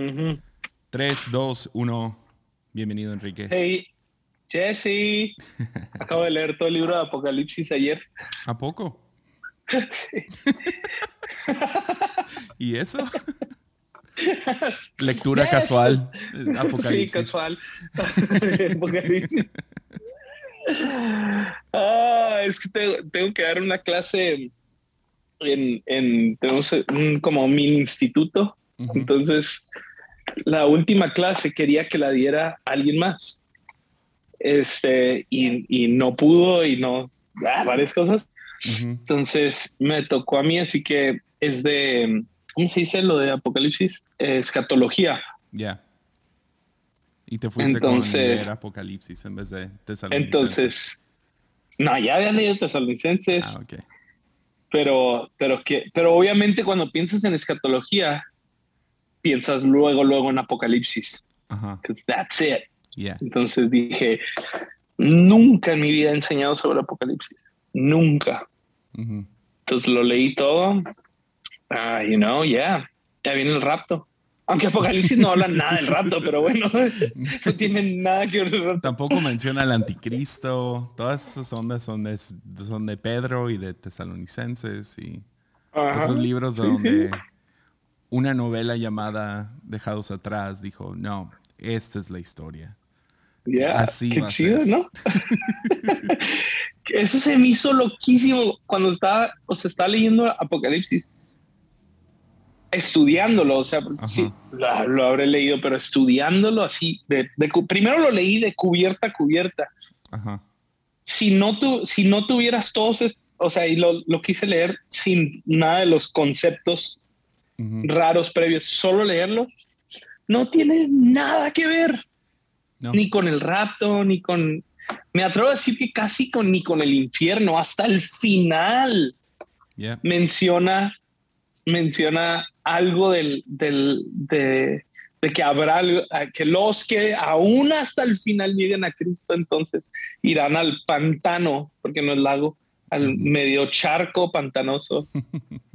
Ujú. 3, 2, 1. Bienvenido, Enrique. Hey, Jesse. Acabo de leer todo el libro de Apocalipsis ayer. ¿A poco? Sí. ¿Y eso? Lectura Yes. casual. Sí, Apocalipsis. casual. Apocalipsis. Ah, es que te- tengo que dar una clase en, en tenemos un como mini instituto. Ujú. Entonces, la última clase quería que la diera alguien más. Este, y, y no pudo y no, ah, varias cosas. Ujú. Entonces me tocó a mí, así que es de, ¿cómo se dice lo de Apocalipsis? Escatología. Ya. Y te fuiste Entonces- con Apocalipsis en vez de Tesalonicenses. Entonces, no, ya había leído Tesalonicenses, Ah, ok. pero, pero, que, pero obviamente cuando piensas en escatología, piensas luego, luego en Apocalipsis. Ajá. that's it. Yeah. Entonces dije, nunca en mi vida he enseñado sobre Apocalipsis. Nunca. Entonces lo leí todo. Ah, you know, yeah. Ya viene el rapto. Aunque Apocalipsis no habla nada del rapto, pero bueno, no tiene nada que ver el rapto. Tampoco menciona al anticristo. Todas esas ondas son de, son de Pedro y de Tesalonicenses y Ajá. otros libros donde. Una novela llamada Dejados atrás dijo, no, esta es la historia. Yeah, Así qué va a ser. ¿no? Eso se me hizo loquísimo cuando estaba, o sea, estaba leyendo Apocalipsis, estudiándolo, o sea, sí, lo, lo habré leído, pero estudiándolo así, de, de cu- primero lo leí de cubierta a cubierta. Ajá. Si no, tu, si no tuvieras todos, o sea, y lo, lo quise leer sin nada de los conceptos Raros previos, solo leerlo, no tiene nada que ver No. ni con el rapto, ni con. Me atrevo a decir que casi con ni con el infierno. Hasta el final Yeah. menciona, menciona algo del, del de, de que habrá algo- que los que aún hasta el final lleguen a Cristo, entonces irán al pantano, porque no es lago, al medio charco pantanoso.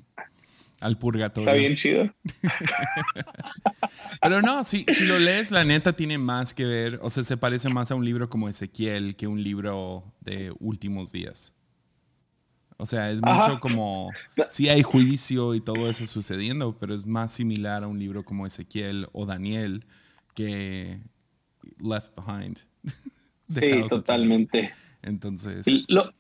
Al purgatorio. Está bien chido. Pero no, si, si lo lees, la neta tiene más que ver. O sea, se parece más a un libro como Ezequiel que un libro de últimos días. O sea, es mucho como. Sí hay juicio y todo eso sucediendo, pero es más similar a un libro como Ezequiel o Daniel que Left Behind. Sí, totalmente. Entonces. Lo,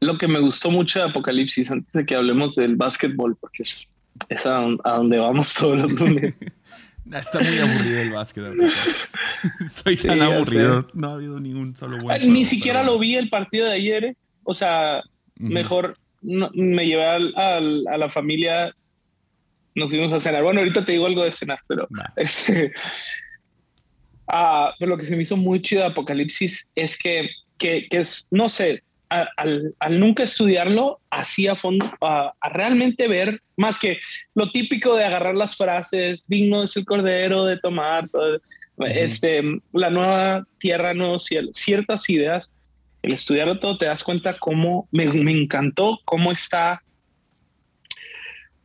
lo que me gustó mucho de Apocalipsis, antes de que hablemos del básquetbol, porque es, es a, a donde vamos todos los lunes. Está muy aburrido el básquet. Soy tan Sí, aburrido. No ha habido ningún solo buen. Ay, juego, Ni siquiera pero lo vi el partido de ayer. eh. O sea, mejor no- me llevé al- al- a la familia, nos fuimos a cenar. Bueno, ahorita te digo algo de cenar, pero Va. este, ah, pero lo que se me hizo muy chido de Apocalipsis es que, que, que es, no sé, a- al, al nunca estudiarlo, así a fondo, a, a realmente ver, más que lo típico de agarrar las frases, digno es el cordero de tomar, todo, este, la nueva tierra, nuevo cielo, ciertas ideas, el estudiarlo todo te das cuenta cómo, me, me encantó cómo está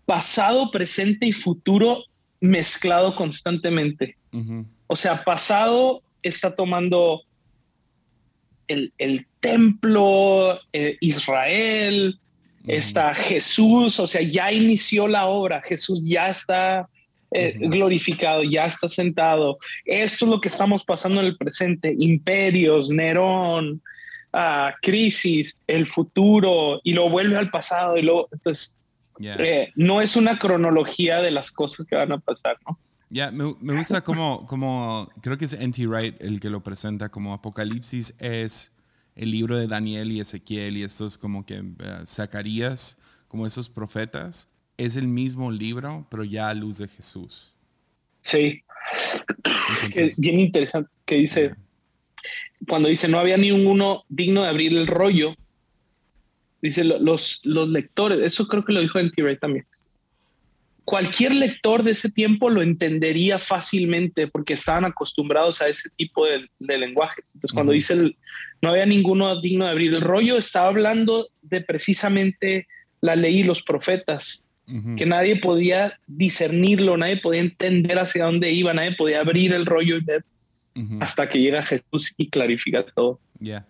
pasado, presente y futuro mezclado constantemente. Ujú. O sea, pasado está tomando el, el templo, eh, Israel, está Jesús, o sea, ya inició la obra, Jesús ya está eh, glorificado, ya está sentado. Esto es lo que estamos pasando en el presente, imperios, Nerón, ah, crisis, el futuro, y lo vuelve al pasado, y luego, entonces, Yeah. eh, no es una cronología de las cosas que van a pasar, ¿no? Ya, me, me gusta como, como, creo que es N.T. Wright el que lo presenta como Apocalipsis es el libro de Daniel y Ezequiel y estos como que eh, Zacarías, como esos profetas, es el mismo libro, pero ya a luz de Jesús. Sí, Entonces, es bien interesante que dice, cuando dice no había ni uno digno de abrir el rollo, dice lo- los, los lectores, eso creo que lo dijo en T-Ray también. Cualquier lector de ese tiempo lo entendería fácilmente porque estaban acostumbrados a ese tipo de, de lenguajes. Entonces, cuando dice el- no había ninguno digno de abrir el rollo, estaba hablando de precisamente la ley y los profetas. que nadie podía discernirlo, nadie podía entender hacia dónde iba, nadie podía abrir el rollo y ver hasta que llega Jesús y clarifica todo. Ya.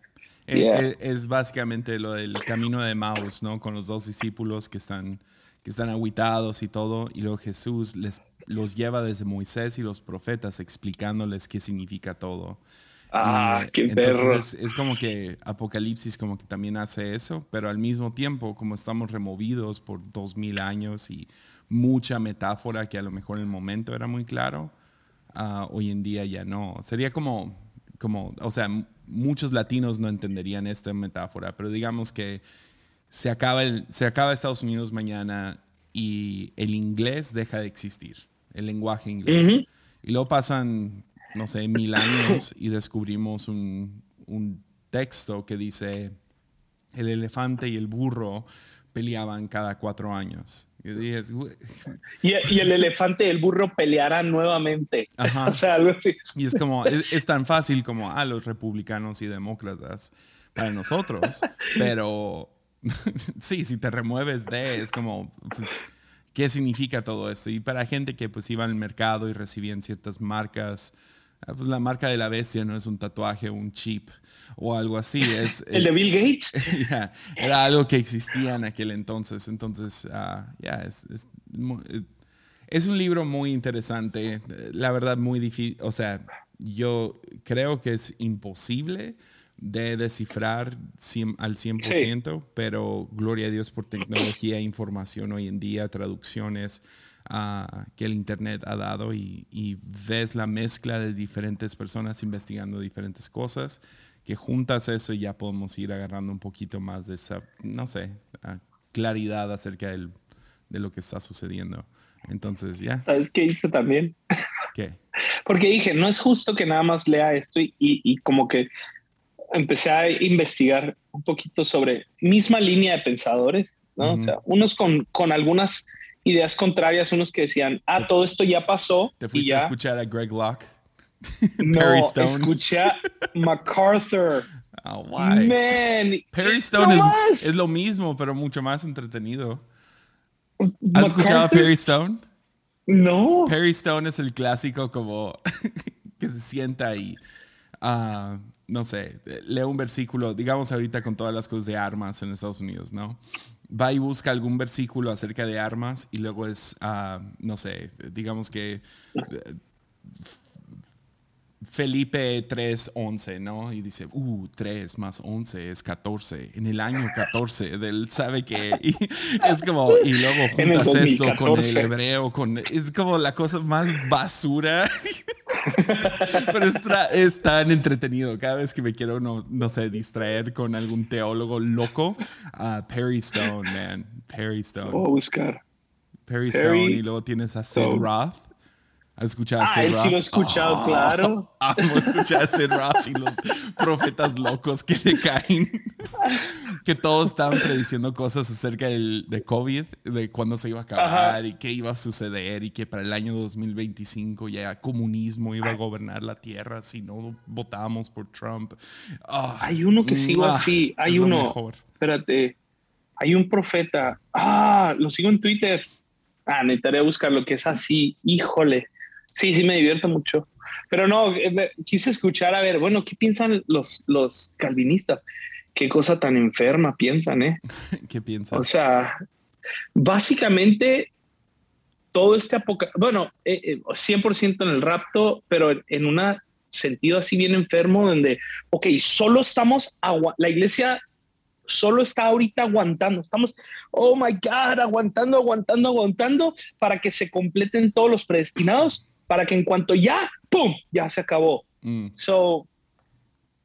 Eh, eh, es, básicamente lo del camino de Maus, ¿no? Con los dos discípulos que están, que están aguitados y todo, y luego Jesús les, los lleva desde Moisés y los profetas explicándoles qué significa todo. Ah, qué perro. Es, como que Apocalipsis como que también hace eso, pero al mismo tiempo, como estamos removidos por dos mil años y mucha metáfora que a lo mejor en el momento era muy claro, ah, hoy en día ya no. Sería como, como, o sea, muchos latinos no entenderían esta metáfora, pero digamos que se acaba, el, se acaba Estados Unidos mañana y el inglés deja de existir, el lenguaje inglés. Y luego pasan no sé, mil años y descubrimos un, texto que dice, el elefante y el burro peleaban cada cuatro años. Y, y, el elefante y el burro pelearán nuevamente. o sea, algo así. Y es como, es, tan fácil como a ah, los republicanos y demócratas para nosotros, pero sí, si te remueves de, es como, pues, ¿qué significa todo esto? Y para gente que pues iba al mercado y recibían ciertas marcas, Ah, pues la marca de la bestia no es un tatuaje, un chip o algo así. Es, ¿El de Bill Gates? era algo que existía en aquel entonces. Entonces, ah, ya, es, es, un libro muy interesante. La verdad, muy difícil. O sea, yo creo que es imposible de descifrar al 100%, pero gloria a Dios por tecnología e información hoy en día, traducciones que el Internet ha dado y, ves la mezcla de diferentes personas investigando diferentes cosas, que juntas eso y ya podemos ir agarrando un poquito más de esa, no sé, claridad acerca del, de lo que está sucediendo. Entonces, ya. ¿Sabes qué hice también? ¿Qué? Porque dije, no es justo que nada más lea esto y, y como que empecé a investigar un poquito sobre misma línea de pensadores, ¿no? O sea, unos con, con algunas ideas contrarias, unos que decían, ah, todo esto ya pasó. ¿Te fuiste a escuchar a Greg Locke? no, Stone. escuché a MacArthur. Oh, why? Man, Perry Stone es, es, lo mismo, pero mucho más entretenido. ¿Has escuchado a Perry Stone? No. Perry Stone es el clásico como que se sienta y, uh, no sé, lee un versículo, digamos ahorita con todas las cosas de armas en Estados Unidos, ¿no? va y busca algún versículo acerca de armas y luego es, uh, no sé, digamos que Felipe 3.11, ¿no? Y dice, uh, 3 más 11 es 14. En el año 14, él sabe que es como, y luego juntas esto con el hebreo, con, es como la cosa más basura. Pero es, tan entretenido. Cada vez que me quiero, no, no sé, distraer con algún teólogo loco, uh, Perry Stone, man. Perry Stone. Oh, buscar. Perry, Stone y luego tienes a Sid Roth. ¿Has escuchado a Sid ah, él sí lo he escuchado, oh, claro. Amo escuchar a Sid Roth y los profetas locos que le caen. que todos estaban prediciendo cosas acerca del, de COVID, de cuándo se iba a acabar y qué iba a suceder y que para el año 2025 ya comunismo iba a gobernar la tierra si no votábamos por Trump. Ah, hay uno que sigo ah, así, hay uno. Espérate, hay un profeta. Ah, lo sigo en Twitter. Ah, necesitaré buscar lo que es así. Híjole sí, sí me divierto mucho. Pero no, eh, quise escuchar, a ver, bueno, ¿qué piensan los, los calvinistas? Qué cosa tan enferma piensan, ¿eh? ¿Qué piensan? O sea, básicamente todo este apocalipsis, bueno, 100% eh, eh, en el rapto, pero en un sentido así bien enfermo, donde, ok, solo estamos, la iglesia solo está ahorita aguantando, estamos, oh my God, aguantando, aguantando, aguantando para que se completen todos los predestinados para que en cuanto ya, ¡pum!, ya se acabó. Mm. So,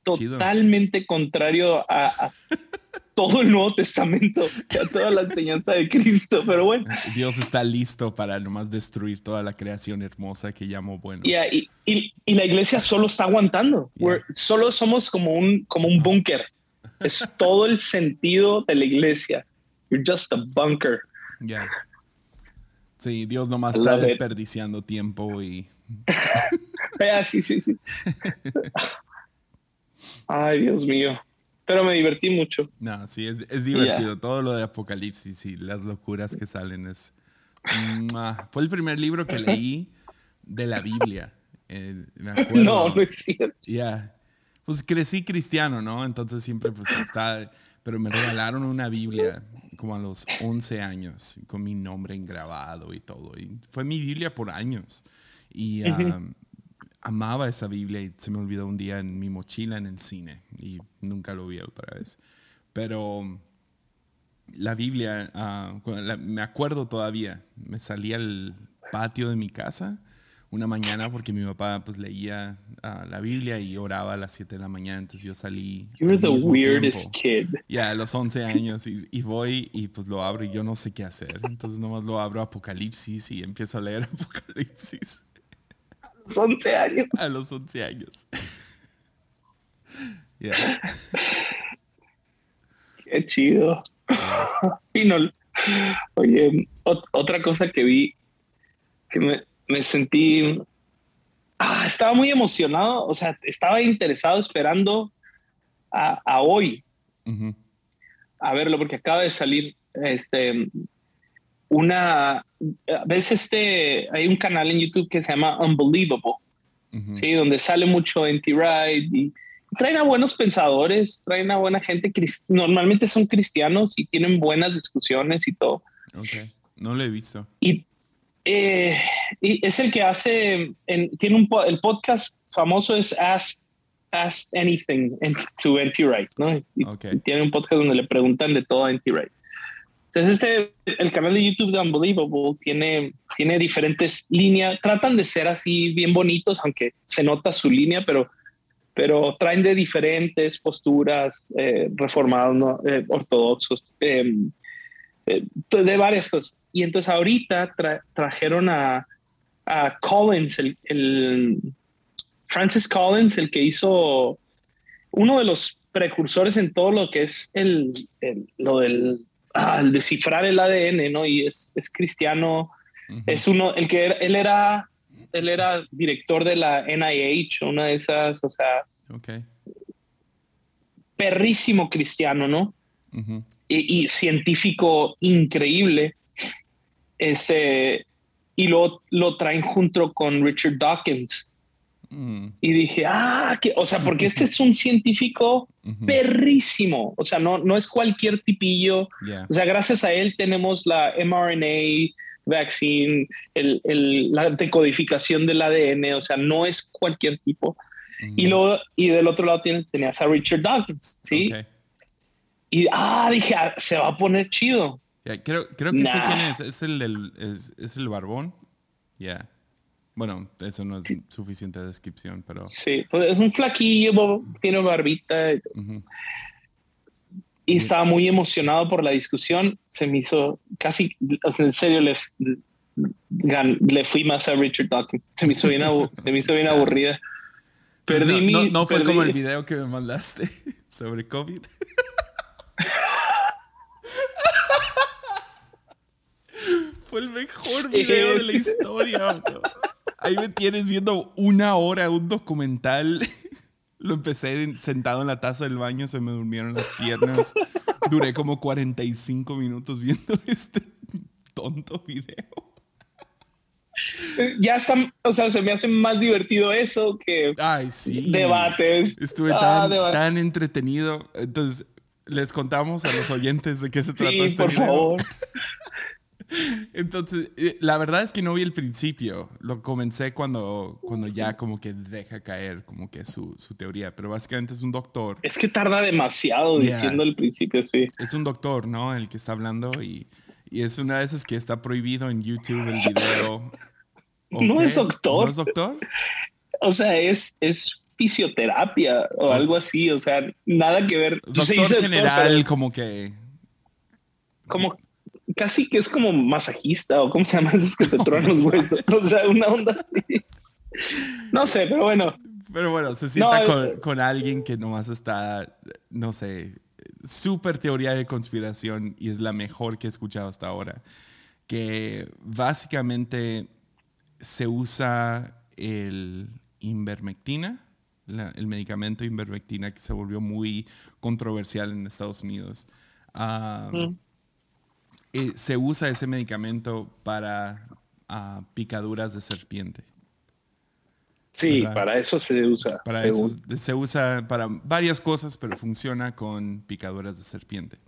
totalmente contrario a, todo el Nuevo Testamento, a toda la enseñanza de Cristo, pero bueno. Dios está listo para nomás destruir toda la creación hermosa que llamó bueno. y, y, la iglesia solo está aguantando. Solo somos como un, como un búnker. Es todo el sentido de la iglesia. You're just a bunker. Yeah. Sí, Dios nomás está desperdiciando tiempo y. sí, sí, sí. Ay, Dios mío. Pero me divertí mucho. No, sí, es, divertido. Todo lo de Apocalipsis y las locuras que salen es, Fue el primer libro que leí de la Biblia. Eh, me acuerdo. No, no es cierto. Ya. Pues crecí cristiano, ¿no? Entonces siempre pues está... Pero me regalaron una Biblia como a los 11 años, con mi nombre engravado y todo. Y fue mi Biblia por años. Y amaba esa Biblia y se me olvidó un día en mi mochila en el cine y nunca lo vi otra vez. Pero la Biblia, ah, me acuerdo todavía, me salí al patio de mi casa una mañana porque mi papá pues leía uh, la Biblia y oraba a las 7 de la mañana, entonces yo salí. You're the weirdest kid. Ya, a los 11 años y, y, voy y pues lo abro y yo no sé qué hacer, entonces nomás lo abro Apocalipsis y empiezo a leer Apocalipsis. A los 11 años. A los 11 años. Qué chido. y no, oye, otra cosa que vi que me, me sentí, ah, estaba muy emocionado, o sea, estaba interesado esperando a, a hoy a verlo, porque acaba de salir este, una, ves este, hay un canal en YouTube que se llama Unbelievable, ¿sí? donde sale mucho anti-ride y traen a buenos pensadores, traen a buena gente, normalmente son cristianos y tienen buenas discusiones y todo. Ok, no lo he visto. Y eh, y es el que hace, tiene un el podcast famoso es Ask, Ask Anything to N.T. Wright, ¿no? Tiene un podcast donde le preguntan de todo a N.T. Wright. Entonces este, el canal de YouTube de Unbelievable tiene, tiene diferentes líneas, tratan de ser así bien bonitos, aunque se nota su línea, pero, pero traen de diferentes posturas eh, reformados, ¿no? eh, ortodoxos, em, eh, de varias cosas. Y entonces ahorita trajeron a, a Collins, el, Francis Collins, el que hizo uno de los precursores en todo lo que es el, lo del ah, descifrar el ADN, ¿no? Y es, es cristiano, es uno, el que él era, él era director de la NIH, una de esas, o sea, perrísimo cristiano, ¿no? Y, científico increíble. Ese, y lo, lo traen junto con Richard Dawkins. Mm. Y dije, ah, que, o sea, porque este es un científico perrísimo. O sea, no, no es cualquier tipillo. O sea, gracias a él tenemos la mRNA vaccine, el, el, la decodificación del ADN. O sea, no es cualquier tipo. Y, luego, y del otro lado tienes, tenías a Richard Dawkins, ¿sí? Y, ah, dije, ah, se va a poner chido. creo, creo que sé quién es. Es el, es, es el barbón. Ya. Bueno, eso no es suficiente descripción, pero... Sí, pues es un flaquillo, tiene barbita. Y estaba muy emocionado por la discusión. Se me hizo casi, en serio, le, le fui más a Richard Dawkins. Se me hizo bien, se me hizo bien aburrida. Pues perdí no, mi, no, no fue como el video que me mandaste sobre COVID. Fue el mejor video de la historia. Ahí me tienes viendo una hora un documental. Lo empecé sentado en la taza del baño, se me durmieron las piernas. Duré como 45 minutos viendo este tonto video. Ya está, o sea, se me hace más divertido eso que debates. Estuve ah, tan, tan entretenido. Entonces, les contamos a los oyentes de qué se trata este por favor. Entonces, eh, la verdad es que no vi el principio. Lo comencé cuando, cuando ya como que deja caer como que su, su teoría. Pero básicamente es un doctor. Es que tarda demasiado diciendo el principio, sí. Es un doctor, ¿no? El que está hablando y, y es una de esas que está prohibido en YouTube el video. No es doctor. ¿No es doctor? O sea, es, es fisioterapia o algo así, o sea, nada que ver. Doctor general, como que... Como casi que es como masajista o cómo se llama esos que te tronan los huesos. O sea, una onda así. No sé, pero bueno. Pero bueno, se sienta con, con, alguien que nomás está, no sé, súper teoría de conspiración y es la mejor que he escuchado hasta ahora. Que básicamente se usa el invermectina el medicamento invermectina que se volvió muy controversial en Estados Unidos. Mm. eh, se usa ese medicamento para ah, picaduras de serpiente. Sí, para eso se usa. Para eso se usa para varias cosas, pero funciona con picaduras de serpiente.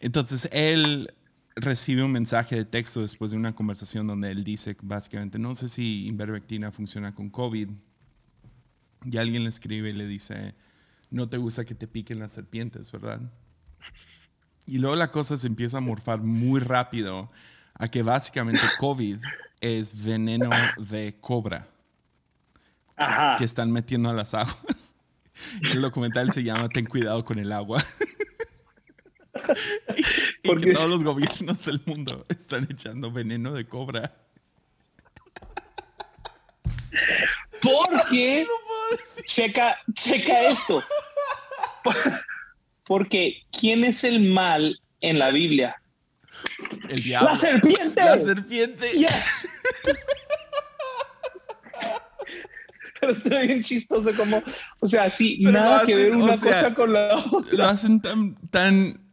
Entonces él recibe un mensaje de texto después de una conversación donde él dice básicamente, no sé si invermectina funciona con COVID. Y alguien le escribe y le dice, no te gusta que te piquen las serpientes, ¿verdad? Y luego la cosa se empieza a morfar muy rápido a que básicamente COVID es veneno de cobra que están metiendo a las aguas. El documental se llama Ten cuidado con el agua. y, Porque... que todos los gobiernos del mundo están echando veneno de cobra. Porque, checa, checa esto. Porque, ¿quién es el mal en la Biblia? El diablo. La serpiente. La serpiente. Pero está bien chistoso como, o sea, sí, nada que ver una cosa con la otra. Lo hacen tan, tan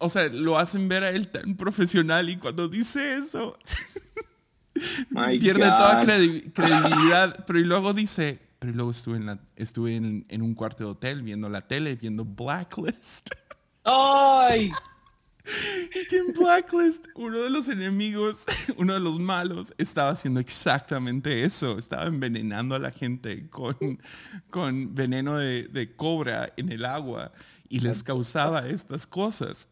o sea, lo hacen ver a él tan profesional y cuando dice eso, pierde toda credibilidad. Pero y luego dice, pero luego estuve, en, la, estuve en, en, un cuarto de hotel viendo la tele, viendo Blacklist. ¡Ay! Y que en Blacklist uno de los enemigos, uno de los malos, estaba haciendo exactamente eso. Estaba envenenando a la gente con, con veneno de, de cobra en el agua y les causaba estas cosas.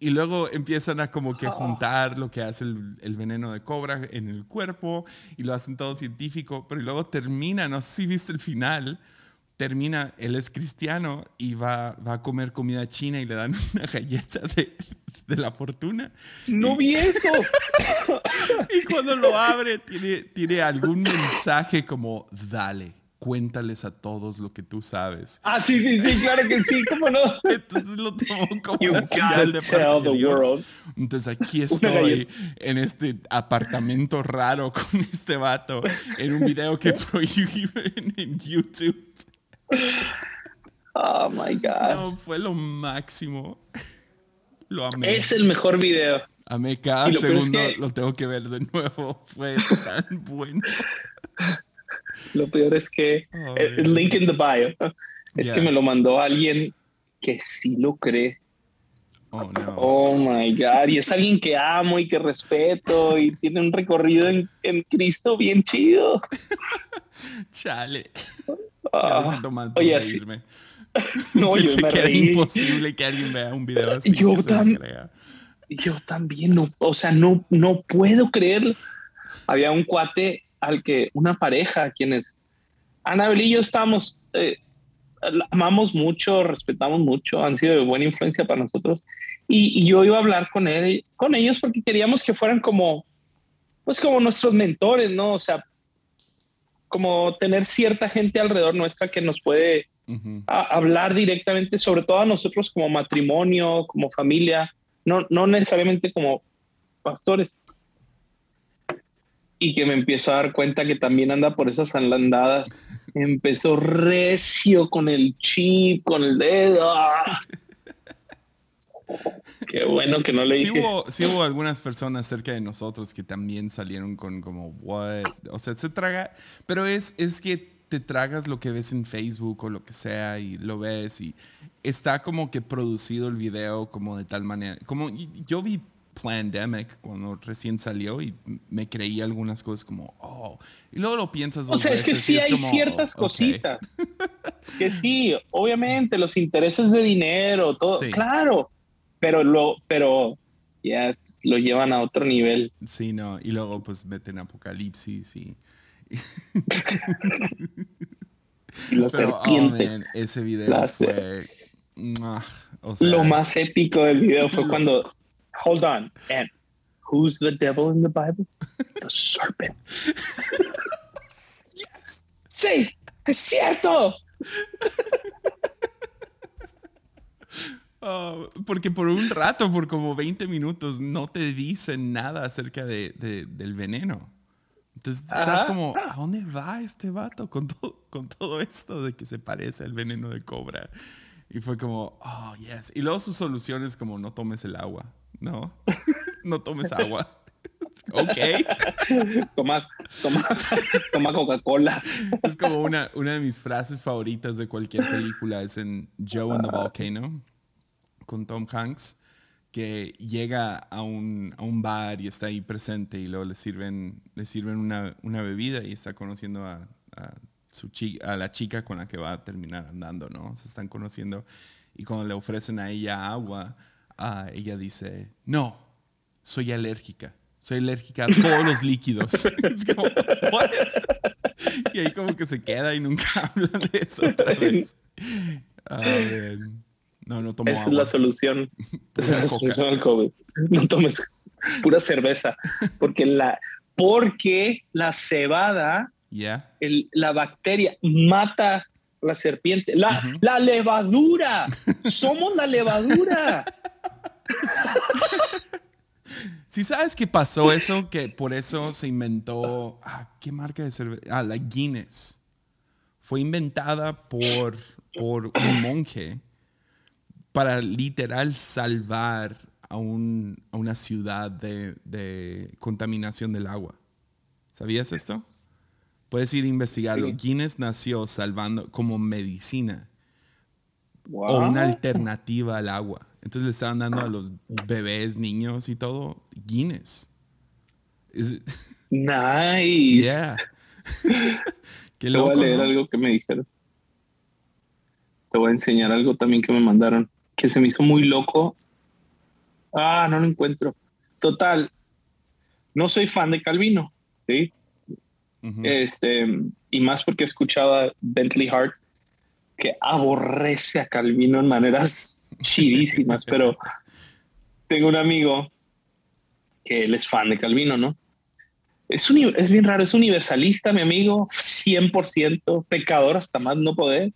y luego empiezan a como que ah. juntar lo que hace el, veneno de cobra en el cuerpo y lo hacen todo científico, pero luego termina, no sé si viste el final, termina, él es cristiano y va, va a comer comida china y le dan una galleta de, de la fortuna. No vi eso. y cuando lo abre tiene, tiene algún mensaje como, dale cuéntales a todos lo que tú sabes. Ah, sí, sí, sí, claro que sí, cómo no. Entonces lo tomo como una señal de parte de Dios. Entonces aquí estoy en este apartamento raro con este vato en un video que prohíben en YouTube. Oh my God. No, fue lo máximo. Lo amé. Es el mejor video. Amé cada segundo, lo tengo que ver de nuevo. Fue tan bueno. Lo peor es que el link in the bio es que me lo mandó alguien que sí lo cree. Oh, no. oh my God. Y es alguien que amo y que respeto y tiene un recorrido en, en Cristo bien chido. Chale. Ah, oye, sí. No, yo me que reí. imposible que alguien vea un video así. Yo, yo también, no, o sea, no, no puedo creer. Había un cuate al que una pareja, quienes Anabel y yo estamos, eh, amamos mucho, respetamos mucho, han sido de buena influencia para nosotros. Y, yo iba a hablar con él, con ellos porque queríamos que fueran como, pues como nuestros mentores, ¿no? O sea, como tener cierta gente alrededor nuestra que nos puede hablar directamente, sobre todo a nosotros como matrimonio, como familia, no, no necesariamente como pastores y que me empiezo a dar cuenta que también anda por esas andandadas. Empezó recio con el chip, con el dedo. Qué bueno que no le dije. Sí hubo, algunas personas cerca de nosotros que también salieron con como, what? O sea, se traga, pero es, es que te tragas lo que ves en Facebook o lo que sea y lo ves y está como que producido el video como de tal manera. Como yo vi Plandemic cuando recién salió y me creí algunas cosas como, oh, y luego lo piensas. o sea, es que sí hay ciertas oh, cositas. que sí, obviamente, los intereses de dinero, todo, claro, pero lo, pero ya lo llevan a otro nivel. Sí, no, y luego pues meten Apocalipsis y... pero, oh, ese video fue... lo más épico del video fue cuando hold on. And who's the devil in the Bible? The serpent. yes. Sí, es cierto. Oh, porque por un rato, por como 20 minutos, no te dicen nada acerca de, del veneno. Entonces estás como, ¿a dónde va este vato con todo, con todo esto de que se parece al veneno de cobra? Y fue como, oh, yes. Y luego su solución es como, no tomes el agua. No, no tomes agua. ok. Toma, toma, toma Coca-Cola. Es como una, una de mis frases favoritas de cualquier película, es en Joe and the Volcano, con Tom Hanks, que llega a un, a un bar y está ahí presente y luego le sirven, le sirven una, una bebida y está conociendo a, a su chica, a la chica con la que va a terminar andando, ¿no? Se están conociendo y cuando le ofrecen a ella agua, ella dice, no, soy alérgica. Soy alérgica a todos los líquidos. es como, ¿What? Y ahí como que se queda y nunca hablan de eso otra vez. no, no tomo Esa es la solución. Esa es la solución al COVID. No tomes pura cerveza. Porque la, porque la cebada, el, la bacteria, mata la serpiente. La, la levadura. Somos la levadura. Si sabes que pasó eso, que por eso se inventó. Ah, ¿Qué marca de cerveza? Ah, la Guinness. Fue inventada por, por un monje para literal salvar a, un, a una ciudad de, de, contaminación del agua. ¿Sabías esto? Puedes ir a investigarlo. Guinness nació salvando como medicina o una alternativa al agua. Entonces le estaban dando a los bebés, niños y todo Guinness. Nice. Yeah. Qué loco, Te voy a leer algo que me dijeron. Te voy a enseñar algo también que me mandaron, que se me hizo muy loco. Ah, no lo encuentro. Total, no soy fan de Calvino, ¿sí? Este, y más porque escuchaba Bentley Hart, que aborrece a Calvino en maneras chidísimas, pero tengo un amigo que él es fan de Calvino, ¿no? Es, es bien raro, es universalista, mi amigo, 100%, pecador hasta más no poder,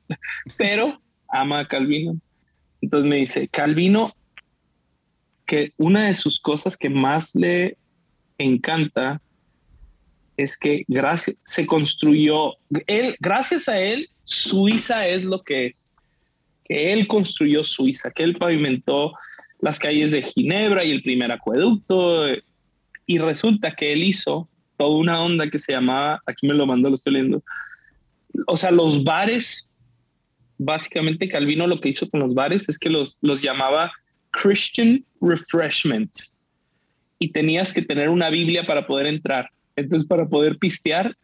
pero ama a Calvino. Entonces me dice, Calvino, que una de sus cosas que más le encanta es que gracias, se construyó, él, gracias a él, Suiza es lo que es que él construyó Suiza, que él pavimentó las calles de Ginebra y el primer acueducto. Y resulta que él hizo toda una onda que se llamaba, aquí me lo mandó, lo estoy leyendo. O sea, los bares, básicamente Calvino lo que hizo con los bares es que los, los llamaba Christian Refreshments. Y tenías que tener una Biblia para poder entrar. Entonces, para poder pistear,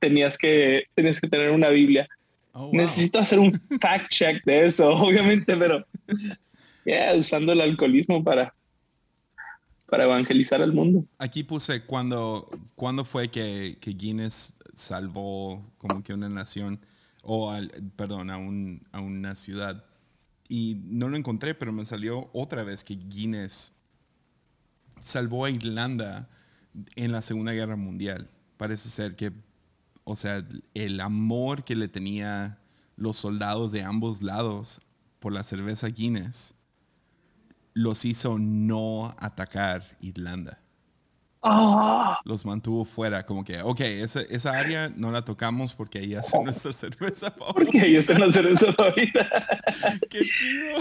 tenías que, tenías que tener una Biblia. Oh, Necesito hacer un fact check de eso, obviamente, pero yeah, usando el alcoholismo para, para evangelizar al mundo. Aquí puse cuando, cuando fue que, que Guinness salvó como que una nación, o al, perdón, a, un, a una ciudad. Y no lo encontré, pero me salió otra vez que Guinness salvó a Irlanda en la Segunda Guerra Mundial. Parece ser que o sea, el amor que le tenía los soldados de ambos lados por la cerveza Guinness los hizo no atacar Irlanda. Ah. Los mantuvo fuera, como que, ok, esa, esa, área no la tocamos porque ahí hacen nuestra cerveza favorita. Porque ahí hacen la cerveza favorita. Qué chido.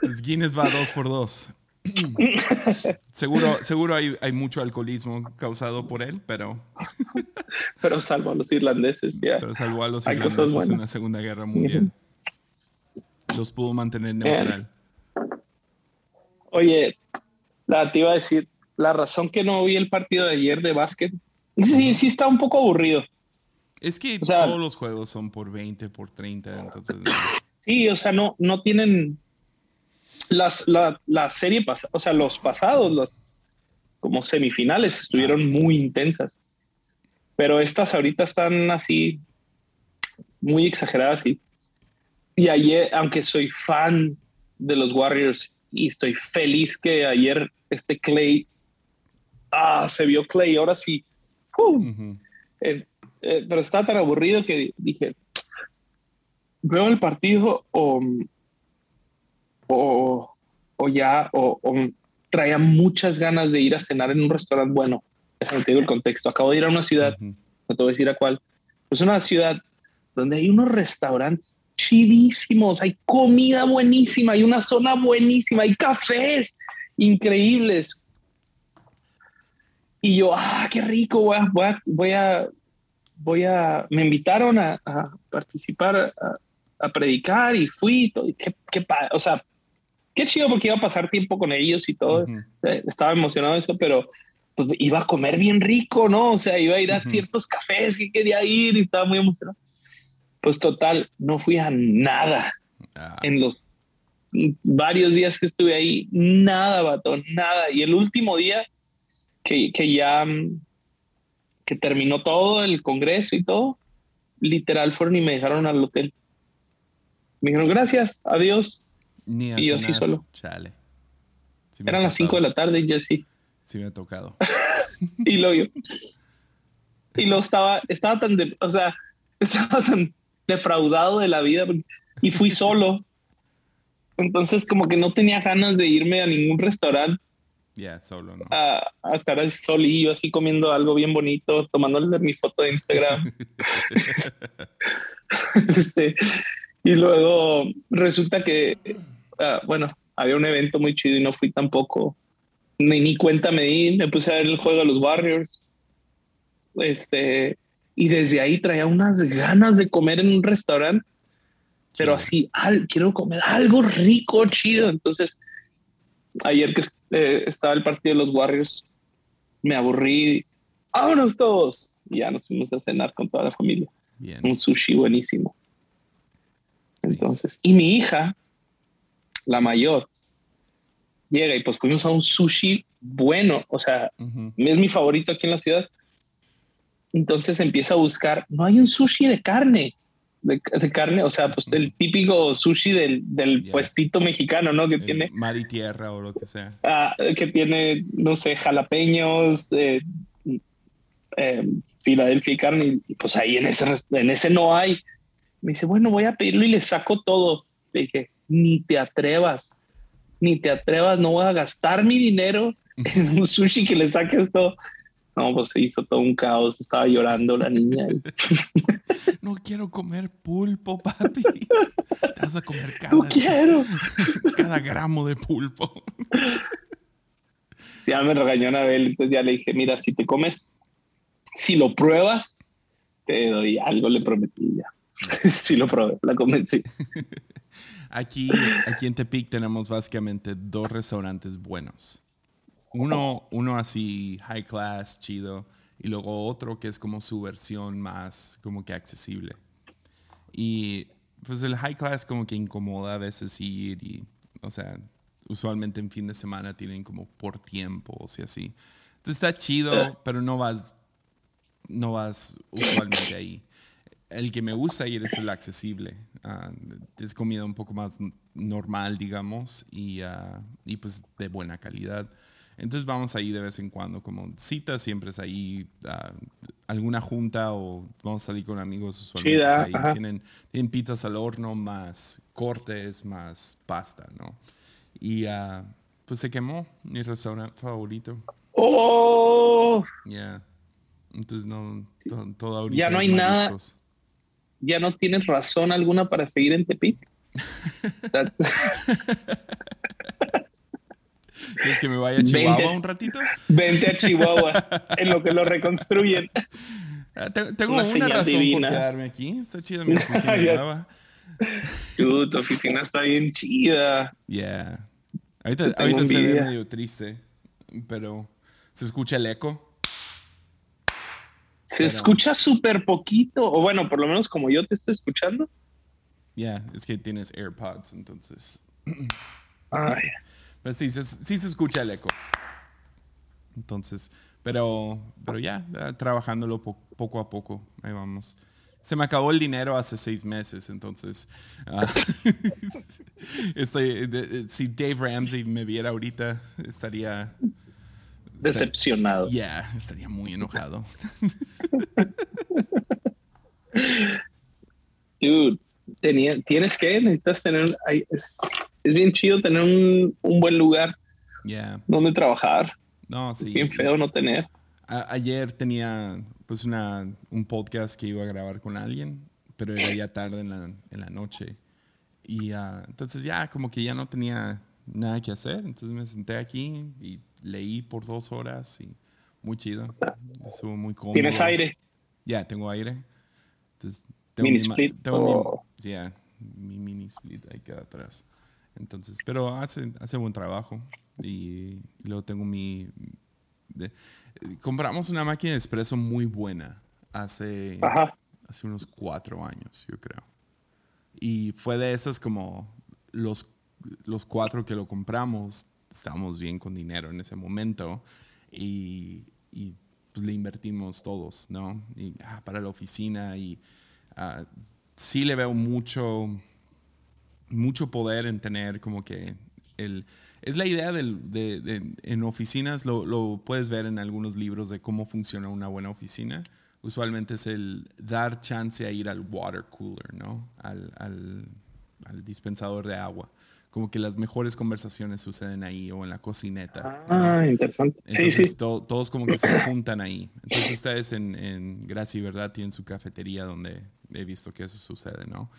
Pues Guinness va dos por dos. seguro seguro hay, hay, mucho alcoholismo causado por él, pero... pero salvo a los irlandeses, ya. Pero salvó a los irlandeses en la Segunda Guerra Mundial. Los pudo mantener neutral. Oye, la, te iba a decir, la razón que no vi el partido de ayer de básquet, sí, sí está un poco aburrido. Es que todos los juegos son por 20, por 30, entonces... Sí, o sea, no, no tienen las, la, la serie pasada, o sea, los pasados, los como semifinales estuvieron ah, muy intensas. Pero estas ahorita están así muy exageradas y, y ayer, aunque soy fan de los Warriors y estoy feliz que ayer este Clay, ah, se vio Clay, ahora sí. Eh, eh, pero está tan aburrido que dije, veo el partido o o, o ya, o, traía muchas ganas de ir a cenar en un restaurante bueno. Déjame te digo el contexto. Acabo de ir a una ciudad, no te voy a decir a cuál, pues una ciudad donde hay unos restaurantes chidísimos, hay comida buenísima, hay una zona buenísima, hay cafés increíbles. Y yo, ah, qué rico, voy a, voy a, voy a, me invitaron a, participar, a, predicar y fui, todo, y qué, qué, o sea, qué chido porque iba a pasar tiempo con ellos y todo. Eh, estaba emocionado de eso, pero pues iba a comer bien rico, ¿no? O sea, iba a ir a ciertos cafés que quería ir y estaba muy emocionado. Pues total, no fui a nada ah. en los varios días que estuve ahí, nada, vato, nada. Y el último día que, que ya que terminó todo el congreso y todo, literal fueron y me dejaron al hotel. Me dijeron gracias, adiós. Y yo sí solo. Chale. Eran las 5 de la tarde y yo sí. Sí me ha tocado. y lo yo. Y lo estaba, estaba tan, o sea, estaba tan defraudado de la vida y fui solo. Entonces como que no tenía ganas de irme a ningún restaurante. Ya, solo, ¿no? A, a, estar solillo, así comiendo algo bien bonito, tomándole mi foto de Instagram. este, y luego resulta que, bueno, había un evento muy chido y no fui tampoco ni, ni cuenta me di, me puse a ver el juego de los Warriors. Este, y desde ahí traía unas ganas de comer en un restaurante, pero así, al, quiero comer algo rico, chido. Entonces, ayer que eh, estaba el partido de los Warriors, me aburrí. ¡Vámonos todos! Y ya nos fuimos a cenar con toda la familia. Un sushi buenísimo. Entonces, y mi hija, la mayor, llega y pues fuimos a un sushi bueno, o sea, es mi favorito aquí en la ciudad. Entonces empieza a buscar, no hay un sushi de carne, de, carne, o sea, pues el típico sushi del, del puestito mexicano, ¿no? Que tiene... Mar y tierra o lo que sea. Ah, que tiene, no sé, jalapeños, eh, eh, Filadelfia y carne, y pues ahí en ese, en ese no hay. Me dice, bueno, voy a pedirlo y le saco todo. Le dije, ni te atrevas ni te atrevas, no voy a gastar mi dinero en un sushi que le saques todo. No, pues se hizo todo un caos, estaba llorando la niña. no quiero comer pulpo, papi. Te vas a comer cada, no quiero. cada gramo de pulpo. Sí, ya me regañó Anabel, entonces ya le dije, mira, si te comes, si lo pruebas, te doy algo, le prometí ya. si lo probé, la convencí. Aquí, aquí en Tepic tenemos básicamente dos restaurantes buenos. Uno, uno así high class, chido, y luego otro que es como su versión más como que accesible. Y pues el high class como que incomoda a veces ir y, o sea, usualmente en fin de semana tienen como por tiempos y así. Entonces está chido, pero no vas, no vas usualmente ahí el que me gusta ir es el accesible. Ah, es comida un poco más normal, digamos, y, uh, y, pues de buena calidad. Entonces vamos ahí de vez en cuando, como cita siempre es ahí, uh, alguna junta o vamos a salir con amigos usualmente. ahí. Tienen, tienen, pizzas al horno, más cortes, más pasta, ¿no? Y pues se quemó mi restaurante favorito. ¡Oh! Ya. Entonces no, todo, ahorita. Ya no hay nada ya no tienes razón alguna para seguir en Tepic. ¿Quieres que me vaya a Chihuahua un ratito? Vente a Chihuahua, en lo que lo reconstruyen. Ah, tengo una, razón por quedarme aquí. Está chida mi oficina nueva. tu oficina está bien chida. Yeah. Ahorita, ahorita se ve medio triste, pero se escucha el eco. Se escucha súper poquito, o bueno, por lo menos como yo te estoy escuchando. Ya, es que tienes AirPods, entonces. Ah, Pues sí, se, sí se escucha el eco. Entonces, pero, pero ya, trabajándolo poco a poco, ahí vamos. Se me acabó el dinero hace seis meses, entonces. Ah, estoy, si Dave Ramsey me viera ahorita, estaría decepcionado. Ya, estaría muy enojado. Dude, tienes que, necesitas tener, es, bien chido tener un, buen lugar donde trabajar. No, sí. Es bien feo no tener. ayer tenía pues una, un podcast que iba a grabar con alguien, pero era ya tarde en la, en la noche. Y ah, entonces ya como que ya no tenía nada que hacer. Entonces me senté aquí y leí por dos horas y muy chido. Estuvo muy cómodo. ¿Tienes aire? Ya, tengo aire. Entonces, tengo mini split. Tengo mi, mini split ahí queda atrás. Entonces, pero hace, hace buen trabajo. Y luego tengo mi... compramos una máquina de espresso muy buena hace, hace unos cuatro años, yo creo. Y fue de esas como los, los cuatro que lo compramos, estábamos bien con dinero en ese momento y, pues le invertimos todos, ¿no? Y, ah, para la oficina y uh, sí le veo mucho, mucho poder en tener como que el... Es la idea del, de, de, en oficinas, lo, puedes ver en algunos libros de cómo funciona una buena oficina. Usualmente es el dar chance a ir al water cooler, ¿no? Al, al dispensador de agua como que las mejores conversaciones suceden ahí o en la cocineta. Ah, interesante. Entonces, sí, sí. todos como que se juntan ahí. Entonces ustedes en, en Gracia y Verdad tienen su cafetería donde he visto que eso sucede, ¿no?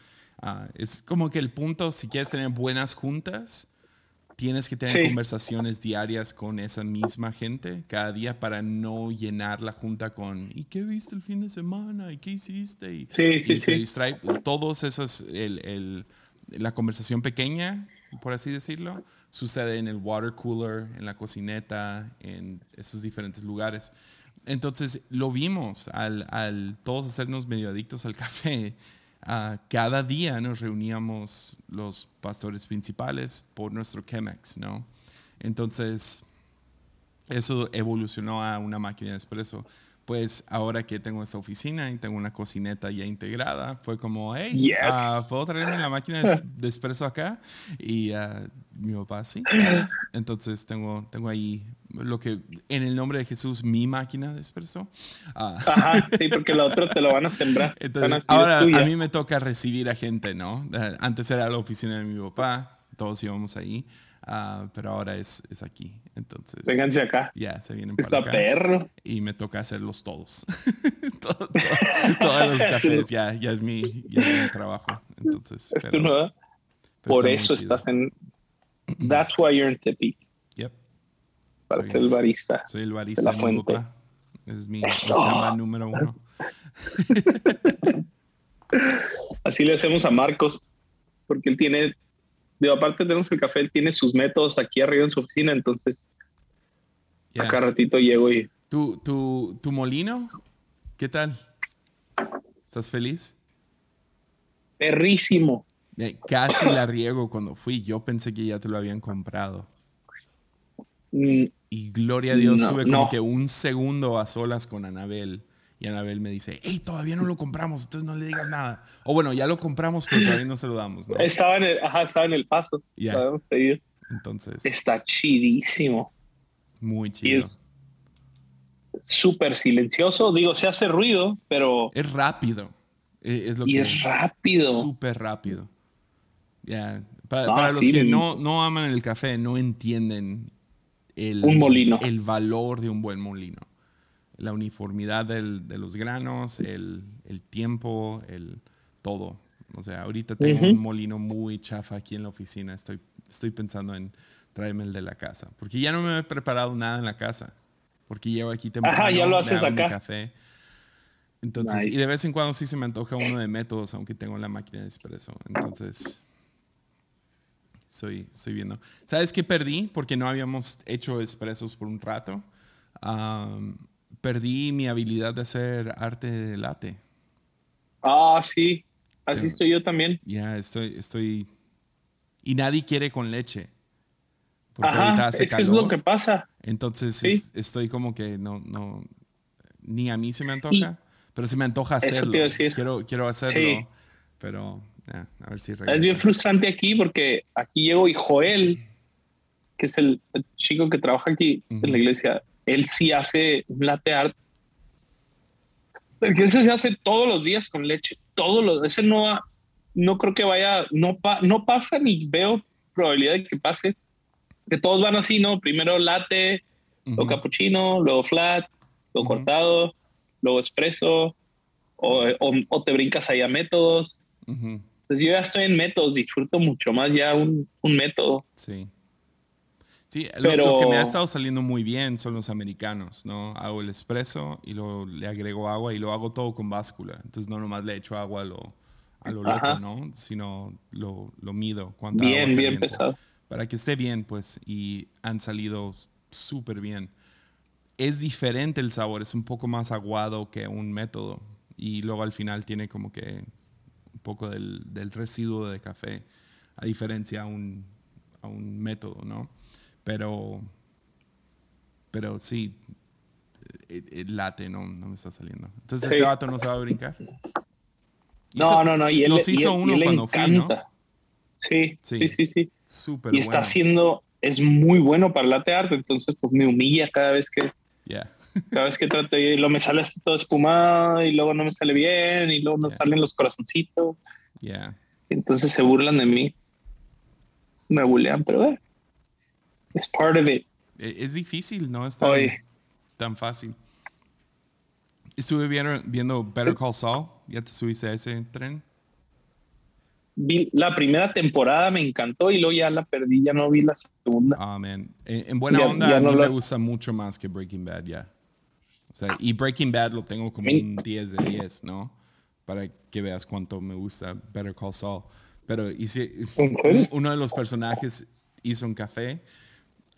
Uh, es como que el punto, si quieres tener buenas juntas, tienes que tener sí. conversaciones diarias con esa misma gente cada día para no llenar la junta con ¿y qué viste el fin de semana? ¿y qué hiciste? Y, sí, sí, y se distrae. Todos esas, el, el, la conversación pequeña por así decirlo, sucede en el water cooler, en la cocineta, en esos diferentes lugares. Entonces lo vimos al, al todos hacernos medio adictos al café. Uh, cada día nos reuníamos los pastores principales por nuestro Chemex, ¿no? Entonces, eso evolucionó a una máquina de espresso pues ahora que tengo esta oficina y tengo una cocineta ya integrada, fue como, hey, yes. uh, ¿puedo traerme la máquina de espresso acá? Y uh, mi papá sí. Entonces tengo, tengo ahí lo que, en el nombre de Jesús, mi máquina de espresso. Uh, Ajá, sí, porque lo otro te lo van a sembrar. Entonces, ahora a mí me toca recibir a gente, ¿no? Antes era la oficina de mi papá, todos íbamos ahí. Uh, pero ahora es, es, aquí. Entonces. Vénganse acá. Ya, se vienen para acá. perro. Y me toca hacerlos todos. todo, todo, todos los cafés, ya, ya, es mi, ya es mi trabajo. Entonces. Es pero, pero Por eso estás en. That's why you're in Tepic. Yep. Para soy, ser el barista. Soy el barista de la fuente. Papá. Es mi chamba número uno. Así le hacemos a Marcos, porque él tiene de aparte tenemos el café, él tiene sus métodos aquí arriba en su oficina, entonces yeah. acá ratito llego y... ¿Tu, tu, ¿Tu molino? ¿Qué tal? ¿Estás feliz? Perrísimo. Casi la riego cuando fui. Yo pensé que ya te lo habían comprado. Mm, y gloria a Dios, no, tuve como no. que un segundo a solas con Anabel. Y Anabel me dice, hey, todavía no lo compramos, entonces no le digas nada. O bueno, ya lo compramos, pero todavía no se lo damos, ¿no? Estaba en el, ajá, estaba en el paso. Ya. Pedido. Entonces, Está chidísimo. muy Y chido. es súper silencioso. Digo, se hace ruido, pero... Es rápido. eh, Es lo Y que es rápido. Súper rápido. Ya. Para, para los sí. que no, no aman el café, no entienden el, Un molino. el valor de un buen molino. La uniformidad del- de los granos, el, el tiempo, el todo. O sea, ahorita tengo Ujú. un molino muy chafa aquí en la oficina. Estoy, estoy pensando en traerme el de la casa. Porque ya no me he preparado nada en la casa. Porque llevo aquí temprano. ya lo haces acá. café. Entonces, Nice. y de vez en cuando sí se me antoja uno de métodos, aunque tengo la máquina de espresso. Entonces, estoy, estoy viendo. ¿Sabes qué perdí? Porque no habíamos hecho expresos por un rato. Am, perdí mi habilidad de hacer arte de latte. Ah, sí. Así Sí. estoy yo también. Ya estoy, estoy. Y nadie quiere con leche. Porque Ajá, ahorita hace calor. es lo que pasa. Entonces Sí. es- estoy como que no, no, ni a mí se me antoja, pero se me antoja hacerlo. a decir. Quiero, quiero hacerlo, Sí. pero a ver si Es bien regresa. frustrante aquí porque aquí llego y Joel, que es el, el chico que trabaja aquí en la iglesia, él sí hace un latte art. Porque ese se hace todos los días con leche. Todos los ese no va- no creo que vaya, no, pa- no pasa ni veo probabilidad de que pase. Que todos van así, ¿no? Primero latte, luego Ujú. cappuccino, luego flat, luego Ujú. cortado, luego espresso, o, o- o te brincas ahí a métodos. Ujú, Entonces yo ya estoy en métodos, disfruto mucho más ya un, un método. Sí. Sí, lo, que me ha estado saliendo muy bien son los americanos, ¿no? Hago el espresso y luego le agrego agua y lo hago todo con báscula. Entonces no nomás le echo agua a lo, a lo loco, ¿no? Sino lo, lo mido. Bien, bien pesado. Para que esté bien, pues. Y han salido súper bien. Es diferente el sabor, es un poco más aguado que un método. Y luego al final tiene como que un poco del, del residuo de café, a diferencia a un, a un método, ¿no? Pero, pero sí, el, eh, eh, late no, no, me está saliendo. Entonces, ¿este vato no se va a brincar? no, no, no. Y él, los hizo uno cuando fui, ¿no? Sí, sí, sí, sí. Súper Y está haciendo, es muy bueno para latte art, entonces pues me humilla cada vez que... Cada vez que trato y lo me sale todo espumado y luego no me sale bien y luego no salen los corazoncitos. Yeah. Entonces se burlan de mí. Me bulean, pero bueno. Es part of it. E, es difícil, no es tan, fácil. Estuve viendo, viendo Better Call Saul. ¿Ya te subiste a ese tren? Vi la primera temporada, me encantó y luego ya la perdí, ya no vi la segunda. Ah, man. En, buena onda, a mí me gusta mucho más que Breaking Bad, ya. O sea, y Breaking Bad lo tengo como un 10 de 10, ¿no? Para que veas cuánto me gusta Better Call Saul. Pero hice, uno de los personajes hizo un café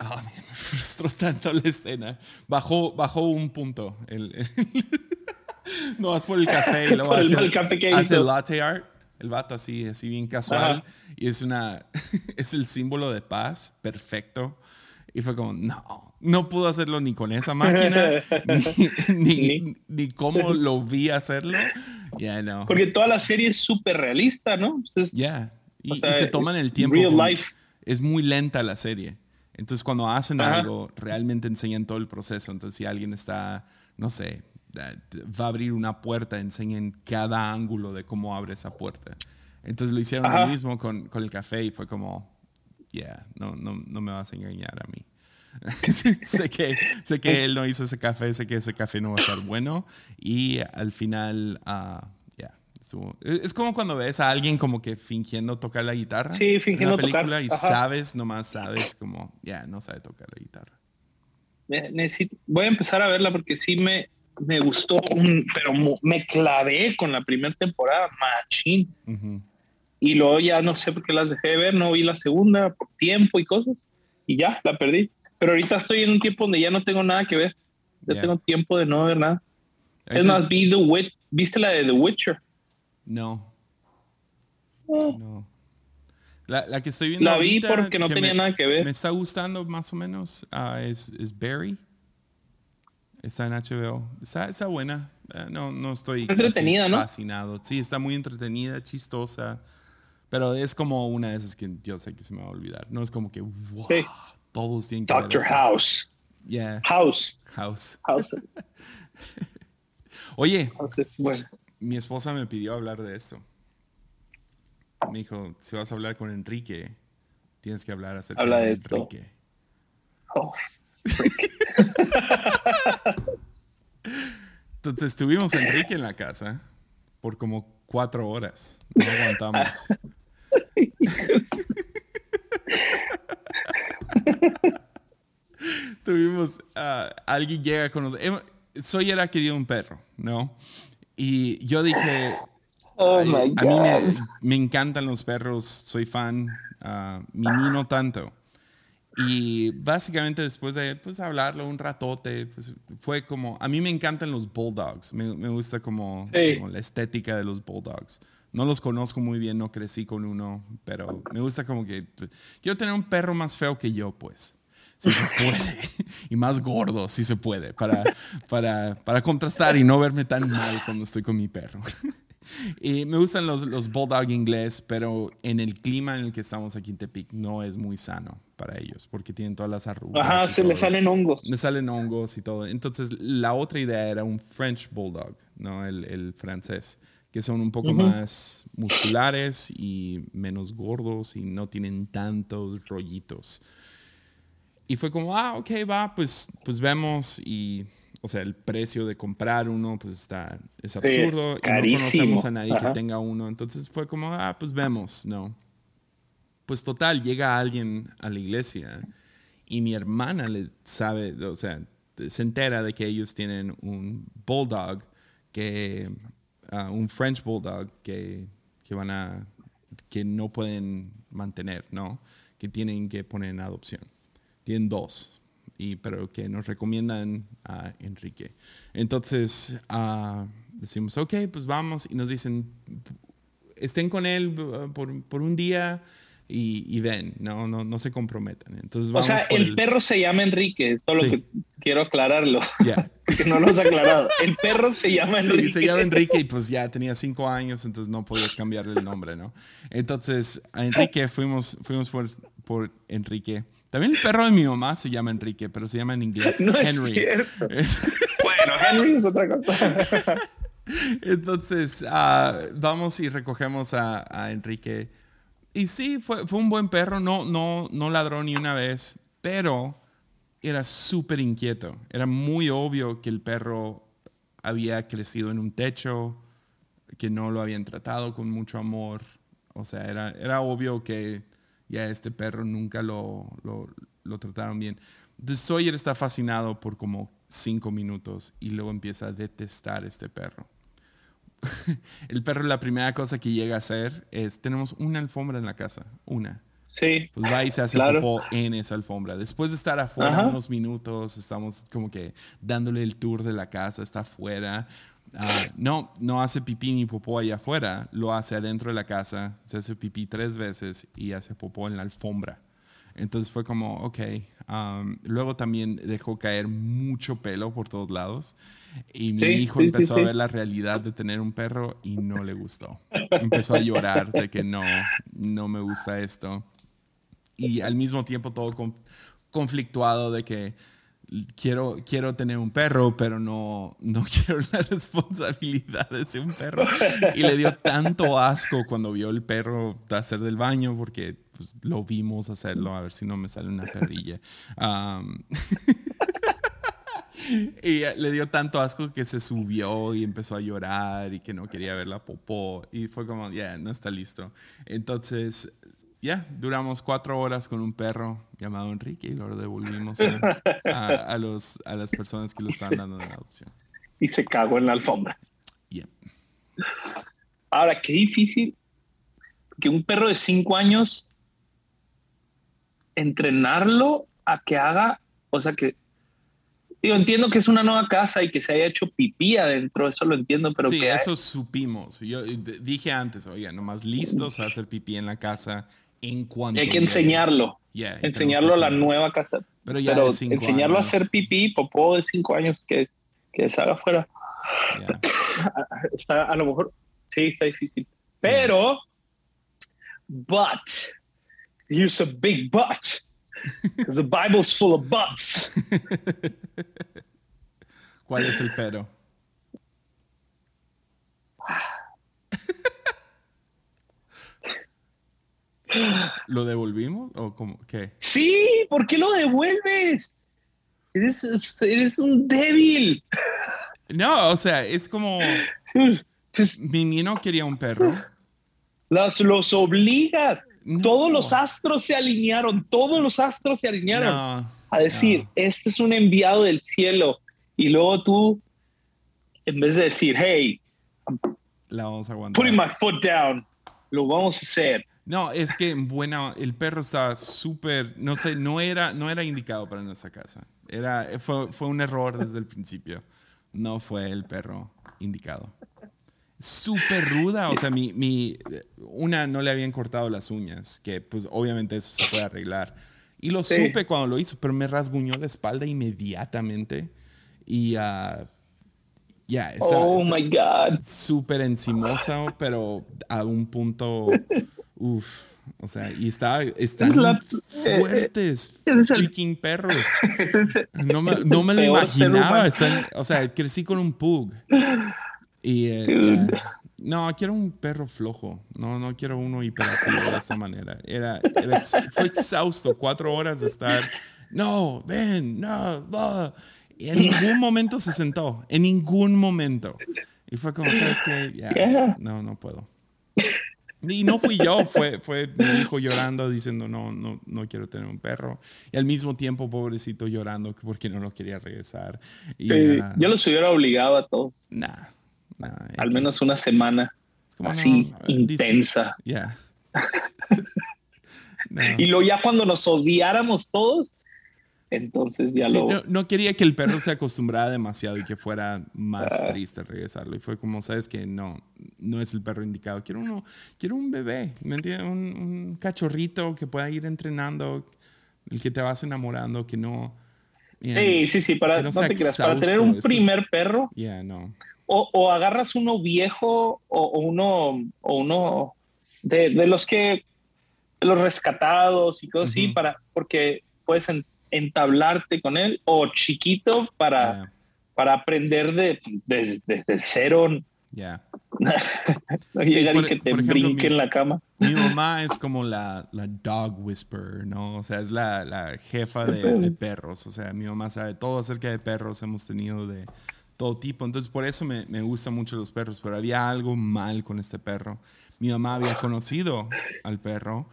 Oh, me frustró tanto la escena. Bajó, bajó un punto. El, no, vas por el café y luego hace, el, hace latte art. El vato así, así bien casual. Y es una, es el símbolo de paz, perfecto. Y fue como, no, no pudo hacerlo ni con esa máquina, ni, ni, cómo lo vi hacerlo. Yeah, no. Porque toda la serie es súper realista, ¿no? Ya. Y, se toman el tiempo. Real life. Es muy lenta la serie. Entonces, cuando hacen algo, realmente enseñan todo el proceso. Entonces, si alguien está, no sé, va a abrir una puerta, enseñan cada ángulo de cómo abre esa puerta. Entonces, lo hicieron lo mismo con, con, el café y fue como, yeah, no, no, no me vas a engañar a mí. sé, que, sé que él no hizo ese café, sé que ese café no va a estar bueno y al final, uh, es como cuando ves a alguien como que fingiendo tocar la guitarra sí, fingiendo en una película y sabes, nomás sabes como, ya, no sabe tocar la guitarra. voy a empezar a verla porque sí me, me gustó, pero me clavé con la primera temporada, machín. Y luego ya no sé por qué las dejé de ver, no vi la segunda por tiempo y cosas, y ya, la perdí. Pero ahorita estoy en un tiempo donde ya no tengo nada que ver. Ya tengo tiempo de no ver nada. es más, vi The ¿viste la de The Witcher? No. No. La, la, que estoy viendo. La vi porque no tenía nada que ver. Me está gustando más o menos. Uh, es, es, Barry. Está en HBO. Está, está buena. Uh, no, no estoy entretenida, ¿no? fascinado. Sí, está muy entretenida, chistosa. Pero es como una de esas que yo sé que se me va a olvidar. No es como que, wow, sí. todos tienen que Doctor House. Yeah. House. House. House. Oye. House es bueno mi esposa me pidió hablar de esto. Me dijo, si vas a hablar con Enrique, tienes que hablar acerca Habla de, Enrique. Oh, Entonces tuvimos a Enrique en la casa por como cuatro horas. No aguantamos. tuvimos, uh, alguien llega con nosotros. Soy era que dio un perro, ¿no? Y yo dije, oh a mí me, encantan los perros, soy fan, uh, Mimi no tanto. Y básicamente después de pues, hablarlo un ratote, pues, fue como, a mí me encantan los bulldogs, me, me gusta como, la estética de los bulldogs. No los conozco muy bien, no crecí con uno, pero me gusta como que quiero tener un perro más feo que yo, pues si se puede, y más gordo si se puede, para, para, para contrastar y no verme tan mal cuando estoy con mi perro. Y me gustan los, los bulldog inglés, pero en el clima en el que estamos aquí en Tepic no es muy sano para ellos, porque tienen todas las arrugas. Ajá, se le salen hongos. Le salen hongos y todo. Entonces, la otra idea era un French bulldog, ¿no? El, el francés, que son un poco más musculares y menos gordos y no tienen tantos rollitos. Y fue como, ah, ok, va, pues, pues vemos y, o sea, el precio de comprar uno, pues está, es absurdo. y no conocemos a nadie que tenga uno. Entonces fue como, ah, pues vemos, ¿no? Pues total, llega alguien a la iglesia Y mi hermana le sabe, o sea, se entera de que ellos tienen un bulldog, que, ah, un French bulldog que, que, van a, que no pueden mantener, ¿no? Que tienen que poner en adopción. Tienen dos, y, pero que nos recomiendan a Enrique. Entonces uh, decimos, ok, pues vamos, y nos dicen, estén con él por, por un día y, ven, no, no, no se comprometan. Entonces, vamos o sea, el, perro se llama Enrique, esto es lo que quiero aclararlo, que no lo has aclarado. El perro se llama Enrique. Sí, se llama Enrique y pues ya tenía cinco años, entonces no podías cambiarle el nombre, ¿no? Entonces, a Enrique fuimos, fuimos por, por Enrique. También el perro de mi mamá se llama Enrique, pero se llama en inglés no Henry. Es cierto. bueno, Henry es otra cosa. Entonces, uh, vamos y recogemos a, a Enrique y sí, fue, fue, un buen perro, no, no, no ladró ni una vez, pero era súper inquieto. Era muy obvio que el perro había crecido en un techo, que no lo habían tratado con mucho amor. O sea, era, era obvio que ya este perro nunca lo, lo, lo trataron bien. Sawyer está fascinado por como cinco minutos y luego empieza a detestar este perro. el perro la primera cosa que llega a hacer es, tenemos una alfombra en la casa, una. Sí. Pues va y se hace popó en esa alfombra. Después de estar afuera unos minutos, estamos como que dándole el tour de la casa, está afuera. Ah, no, no hace pipí ni popó allá afuera, lo hace adentro de la casa, se hace pipí tres veces y hace popó en la alfombra. Entonces fue como, ok. Um, luego también dejó caer mucho pelo por todos lados. Y mi hijo empezó a ver la realidad de tener un perro y no le gustó. Empezó a llorar de que no, no me gusta esto. Y al mismo tiempo todo conflictuado de que quiero, quiero tener un perro, pero no, no quiero la responsabilidad de ser un perro. Y le dio tanto asco cuando vio el perro hacer del baño porque pues, lo vimos hacerlo, a ver si no me sale una perrilla. y le dio tanto asco que se subió y empezó a llorar y que no quería ver la popó. Y fue como, ya, no está listo. Entonces, ya, duramos cuatro horas con un perro llamado Enrique y lo devolvimos a, los, a las personas que lo estaban dando de adopción. Y se cagó en la alfombra. Yeah. Ahora, qué difícil que un perro de cinco años entrenarlo a que haga, o sea, que yo entiendo que es una nueva casa y que se haya hecho pipí adentro, eso lo entiendo, pero... Sí, eso supimos. Yo dije antes, oye, nomás listos a hacer pipí en la casa en cuanto... Hay que enseñarlo. enseñarlo a la nueva casa. Pero ya enseñarlo a hacer pipí, popó de cinco años que, que se haga afuera. está, a lo mejor, sí, está difícil. Pero, but, use a big but. Because the Bible's full of buts. ¿Cuál es el pero? ¿Lo devolvimos o cómo? ¿Qué? Sí, ¿por qué lo devuelves? Eres, eres un débil. No, o sea, es como. Pues, mi no quería un perro. Las, los obligas. Todos los astros se alinearon, todos los astros se alinearon a decir, este es un enviado del cielo. Y luego tú, en vez de decir, hey, la vamos a putting my foot down, lo vamos a hacer. No, es que bueno, el perro estaba súper, no sé, no era, no era indicado para nuestra casa. Era, fue, fue un error desde el principio. No fue el perro indicado súper ruda. O sea, mi, mi, una no le habían cortado las uñas, que pues obviamente eso se puede arreglar. Y lo supe cuando lo hizo, pero me rasguñó la espalda inmediatamente. Y uh, ya, oh my God. Súper encimosa, pero a un punto, uff. O sea, y está, están fuertes, freaking perros. No me, no me lo imaginaba. o sea, crecí con un pug. Y, eh, no, quiero un perro flojo. No, no quiero uno hiperactivo de esa manera. Era, fue exhausto, cuatro horas de estar. No, ven, no, no. Y en ningún momento se sentó. En ningún momento. Y fue como, ¿sabes qué? Ya, no, no puedo. Y no fui yo, fue, fue mi hijo llorando diciendo no, no, no quiero tener un perro. Y al mismo tiempo, pobrecito llorando porque no lo quería regresar. Y, sí, yo los hubiera obligado a todos. Nah, nah Al menos una semana así intensa. Ya. Y luego ya cuando nos odiáramos todos, entonces ya lo... No, quería que el perro se acostumbrara demasiado y que fuera más ah. triste regresarlo. Y fue como, sabes que no, no es el perro indicado. Quiero uno, quiero un bebé, ¿me entiendes? Un, cachorrito que pueda ir entrenando, el que te vas enamorando, que no... sí, sí, sí, para, no, te creas, para tener un primer perro. Ya, no. O, o, agarras uno viejo o, uno, o uno de, de, los que, los rescatados y cosas así, para, porque puedes entablarte con él o chiquito para, para aprender de, desde cero. Ya. llegar y que te brinque en la cama. Mi mamá es como la, la dog whisperer, ¿no? O sea, es la, la jefa de, perros. O sea, mi mamá sabe todo acerca de perros. Hemos tenido de todo tipo. Entonces, por eso me, me gustan mucho los perros. Pero había algo mal con este perro. Mi mamá había conocido al perro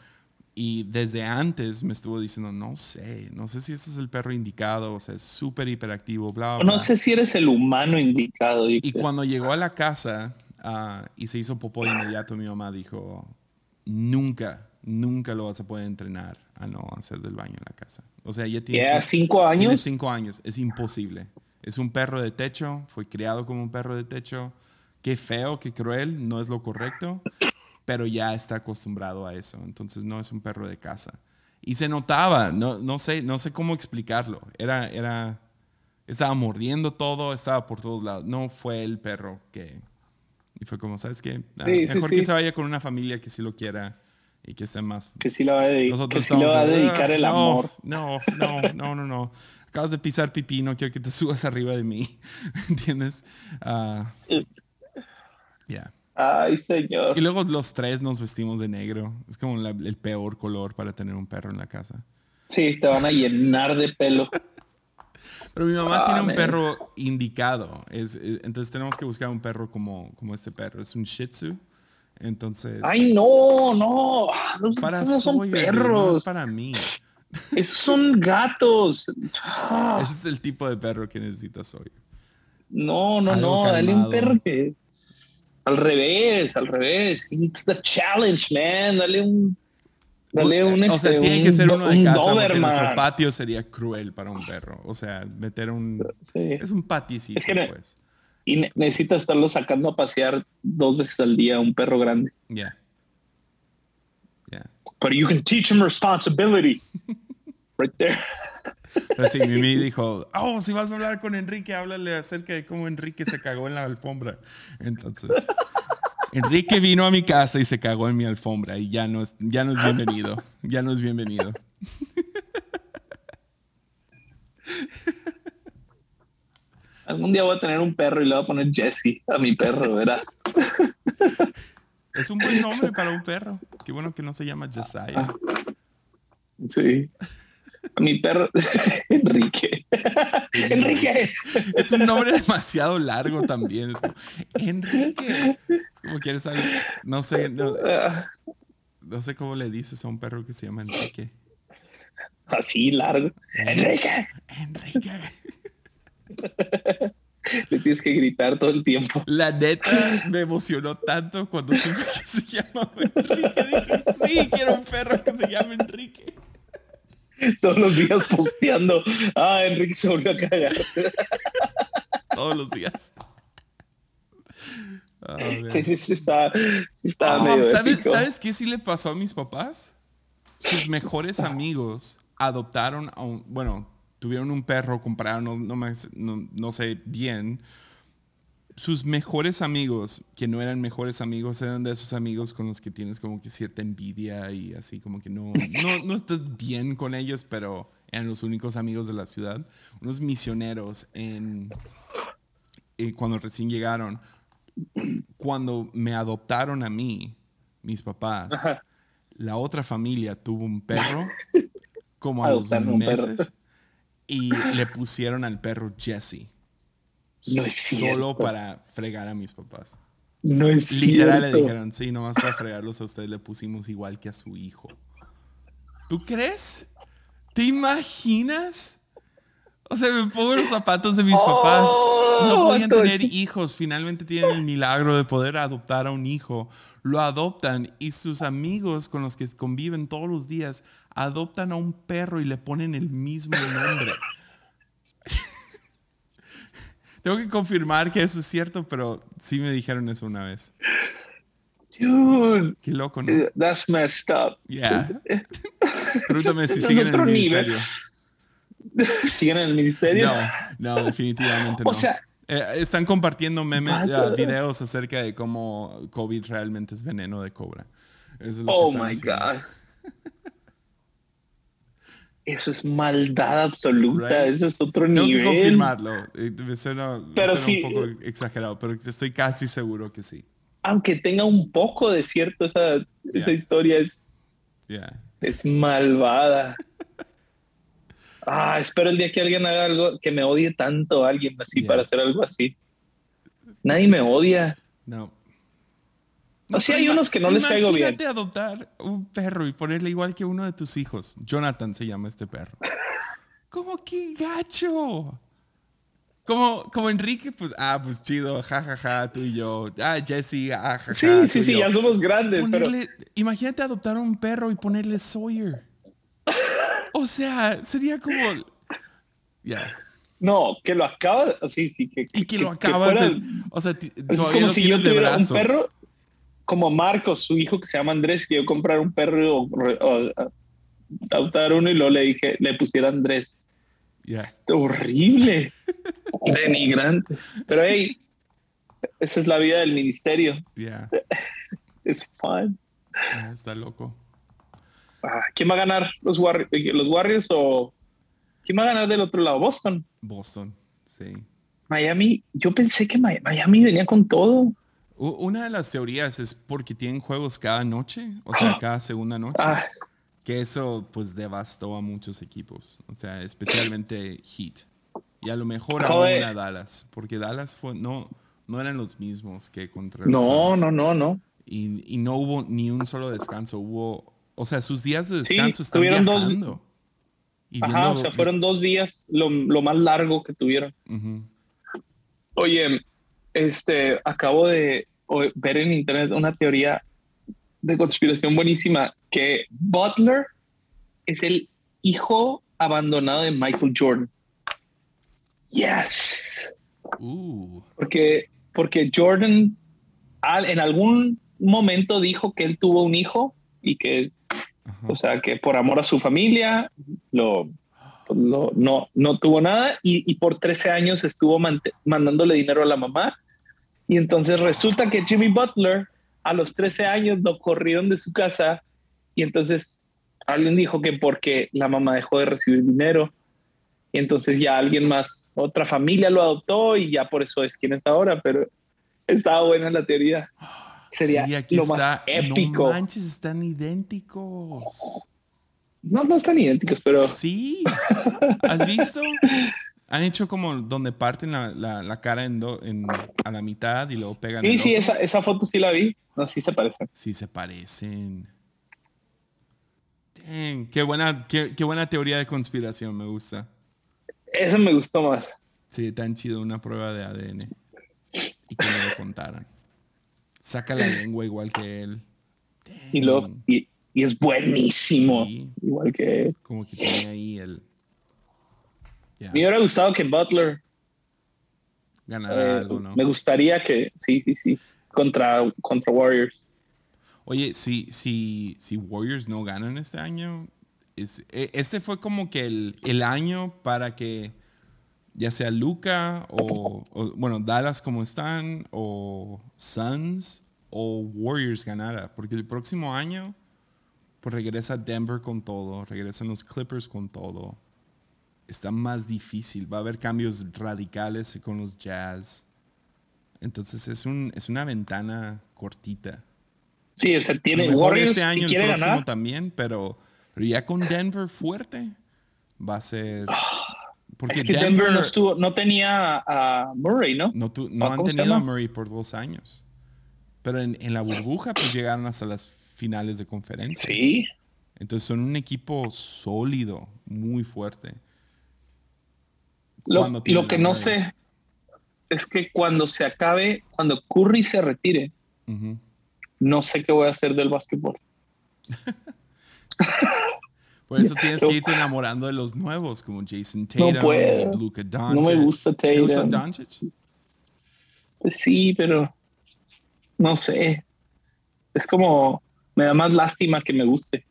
y desde antes me estuvo diciendo, no sé, no sé si este es el perro indicado, o sea, es súper hiperactivo, bla, bla. No sé si eres el humano indicado. Y cuando llegó a la casa ah, y se hizo popó de inmediato, mi mamá dijo, nunca, nunca lo vas a poder entrenar a no hacer del baño en la casa. O sea, ya tiene cinco años. Tiene cinco años, es imposible. Es un perro de techo, fue criado como un perro de techo. Qué feo, qué cruel, no es lo correcto pero ya está acostumbrado a eso, entonces no es un perro de casa. Y se notaba, no, no, sé, no sé cómo explicarlo, era, era, estaba mordiendo todo, estaba por todos lados, no fue el perro que... Y fue como, ¿sabes qué? Ah, mejor que se vaya con una familia que sí lo quiera y que esté más... Que sí, va a, que sí le va a dedicar el amor. No, no, no, no, no. Acabas de pisar pipí, no quiero que te subas arriba de mí, ¿entiendes? Ah, ya. Ay, señor. Y luego los tres nos vestimos de negro. Es como el peor color para tener un perro en la casa. Sí, te van a llenar de pelo. Pero mi mamá tiene un perro indicado. Es, eh, entonces tenemos que buscar un perro como, como este perro. Es un Shih Tzu. Entonces. Ay, no, no. para no son perros. No es para mí. Esos son gatos. Ese es el tipo de perro que necesitas hoy. No, no, no. Dale un perro que al revés, al revés. It's the challenge, man. Dale un. Dale un. O sea, este, tiene que ser uno de casa porque nuestro patio sería cruel para un perro. O sea, meter un. Es un paticito, pues. Y necesitas estarlo sacando a pasear dos veces al día un perro grande. Yeah. Yeah. But you can teach him responsibility. right there. Pero sí, Mimi dijo, oh, si vas a hablar con Enrique, háblale acerca de cómo Enrique se cagó en la alfombra. Entonces, Enrique vino a mi casa y se cagó en mi alfombra y ya no es, ya no es bienvenido. Ya no es bienvenido. Algún día voy a tener un perro y le voy a poner Jesse a mi perro, verás. Es un buen nombre para un perro. Qué bueno que no se llama Josiah. Sí mi perro, Enrique. Enrique. Es un nombre demasiado largo también. Es como, Enrique. Es como quieres saber, no sé, no, sé cómo le dices a un perro que se llama Enrique. Así largo. Enrique. Enrique. Le tienes que gritar todo el tiempo. La neta me emocionó tanto cuando supe que se llama Enrique. Dije, sí, quiero un perro que se llame Enrique. Todos los días posteando. Ah, Enrique se volvió a cagar. Todos los días. Oh, está, está medio ¿sabes, ¿Sabes qué sí le pasó a mis papás? Sus mejores amigos adoptaron a un. Bueno, tuvieron un perro, compraron, no, no, no sé bien sus mejores amigos, que no eran mejores amigos, eran de esos amigos con los que tienes como que cierta envidia y así como que no, no, no estás bien con ellos, pero eran los únicos amigos de la ciudad. Unos misioneros en, eh, cuando recién llegaron, cuando me adoptaron a mí, mis papás, la otra familia tuvo un perro como a los meses y le pusieron al perro Jesse. No es Solo para fregar a mis papás. No es Literal cierto. le dijeron, sí, nomás para fregarlos a ustedes le pusimos igual que a su hijo. ¿Tú crees? ¿Te imaginas? O sea, me pongo los zapatos de mis papás. No Oh, podían tener hijos. Finalmente tienen el milagro de poder adoptar a un hijo. Lo adoptan y sus amigos con los que conviven todos los días adoptan a un perro y le ponen el mismo nombre. Tengo que confirmar que eso es cierto, pero sí me dijeron eso una vez. Dude, Qué loco, ¿no? that's messed up. Yeah. Pregúntame si siguen en el ministerio. ¿Siguen en el ministerio? No, no, definitivamente no. O sea- Eh, están compartiendo memes, videos acerca de cómo COVID realmente es veneno de cobra. Eso es lo que Oh my haciendo. God. Eso es maldad absoluta. Right. Eso es otro Tengo nivel. que confirmarlo. Me suena, me Pero suena sí. un poco exagerado, pero estoy casi seguro que sí. Aunque tenga un poco de cierto, esa, esa historia es, Yeah. es malvada. Ah, espero el día que alguien haga algo que me odie tanto a alguien así Yeah. para hacer algo así. Nadie me odia. No. O sea, pero hay unos que no les caigo bien. Imagínate adoptar un perro y ponerle igual que uno de tus hijos. Jonathan se llama este perro. ¿Cómo que gacho? Como, como Enrique, pues, ah, pues chido, jajaja, ja, ja, tú y yo. Ah, Jesse, ah, jaja. Sí, tú sí, sí, ya somos grandes, pero Ponerle- Imagínate adoptar un perro y ponerle Sawyer. O sea, sería como. Ya. no, que lo acaba, sí, sí, que, Y que lo que acabas fuera- de. O sea, Es como si yo de tuviera un brazos. perro como Marcos, su hijo que se llama Andrés, que yo comprar un perro o, o- adoptar uno y luego le dije, le pusiera Andrés. Es horrible, denigrante. Pero hey, esa es la vida del ministerio. Ya. Es fun. Está loco. Ah, ¿Quién va a ganar? ¿Los, Warri- eh, ¿Los Warriors o quién va a ganar del otro lado? Boston. Boston, sí. Miami, yo pensé que Mi- Miami venía con todo. Una de las teorías es porque tienen juegos cada noche, o sea, cada segunda noche, Ah, que eso pues devastó a muchos equipos, o sea, especialmente Heat. Y a lo mejor aún a Dallas, porque Dallas fue, no, no eran los mismos que contra los no, Suns. no, no, no. Y, y no hubo ni un solo descanso, hubo, o sea, sus días de Sí, descanso están tuvieron dos- viajando. y Ajá, o sea, fueron dos días lo, lo más largo que tuvieron. Oye, este, acabo de ver en internet una teoría de conspiración buenísima que Butler es el hijo abandonado de Michael Jordan. Yes. Uh, Porque, porque Jordan al- en algún momento dijo que él tuvo un hijo y que, ajá. o sea, que por amor a su familia lo, lo- no, no tuvo nada y, y por 13 años estuvo mandándole dinero a la mamá. Y entonces resulta que Jimmy Butler a los 13 años lo corrieron de su casa y entonces alguien dijo que porque la mamá dejó de recibir dinero y entonces ya alguien más, otra familia lo adoptó y ya por eso es quien es ahora, pero estaba buena la teoría. Sería sí, aquí lo está. más épico. No manches, están idénticos. No, no están idénticos, pero Sí. ¿Has visto? Han hecho como donde parten la, la- la cara en do- en- a la mitad y luego pegan. sí, el sí, esa, esa foto sí la vi. No, sí se parecen. Sí, se parecen. Dang, qué buena, qué, qué buena teoría de conspiración, me gusta. Eso me gustó más. Sí, tan chido una prueba de ADN. Y que me lo contaran. Saca la lengua igual que él. Y, Dang, y, y es buenísimo. Sí. Igual que. Como que tiene ahí el. Ya, Me hubiera gustado que Butler. ganará eh, algo, ¿no? Me gustaría que. Sí, sí, sí. Contra, contra Warriors. Oye, si, si, si Warriors no ganan este año, es- e- este fue como que el, el año para que ya sea Luca o, o, bueno, Dallas como están, o Suns o Warriors ganara. Porque el próximo año, pues regresa Denver con todo, regresan los Clippers con todo. Está más difícil, va a haber cambios radicales con los Jazz. Entonces es, un, es una ventana cortita. Sí, o sea, tiene Warriors este año, el próximo ganar. también, pero, pero ya con Denver fuerte va a ser. Porque Es que Denver, Denver, no, estuvo, no tenía a Murray, ¿no? no, tu- no ¿Ah, han tenido a? Murray por dos años. Pero en, en, la burbuja, pues llegaron hasta las finales de conferencia. Sí. Entonces son un equipo sólido, muy fuerte. Lo, lo que no sé es que cuando se acabe, cuando Curry se retire, no sé qué voy a hacer del básquetbol. Por eso tienes que irte enamorando de los nuevos, como Jason Tatum, no Luka Doncic. No me gusta Tatum. ¿Te gusta Doncic? Pues sí, pero no sé. Es como, me da más lástima que me guste.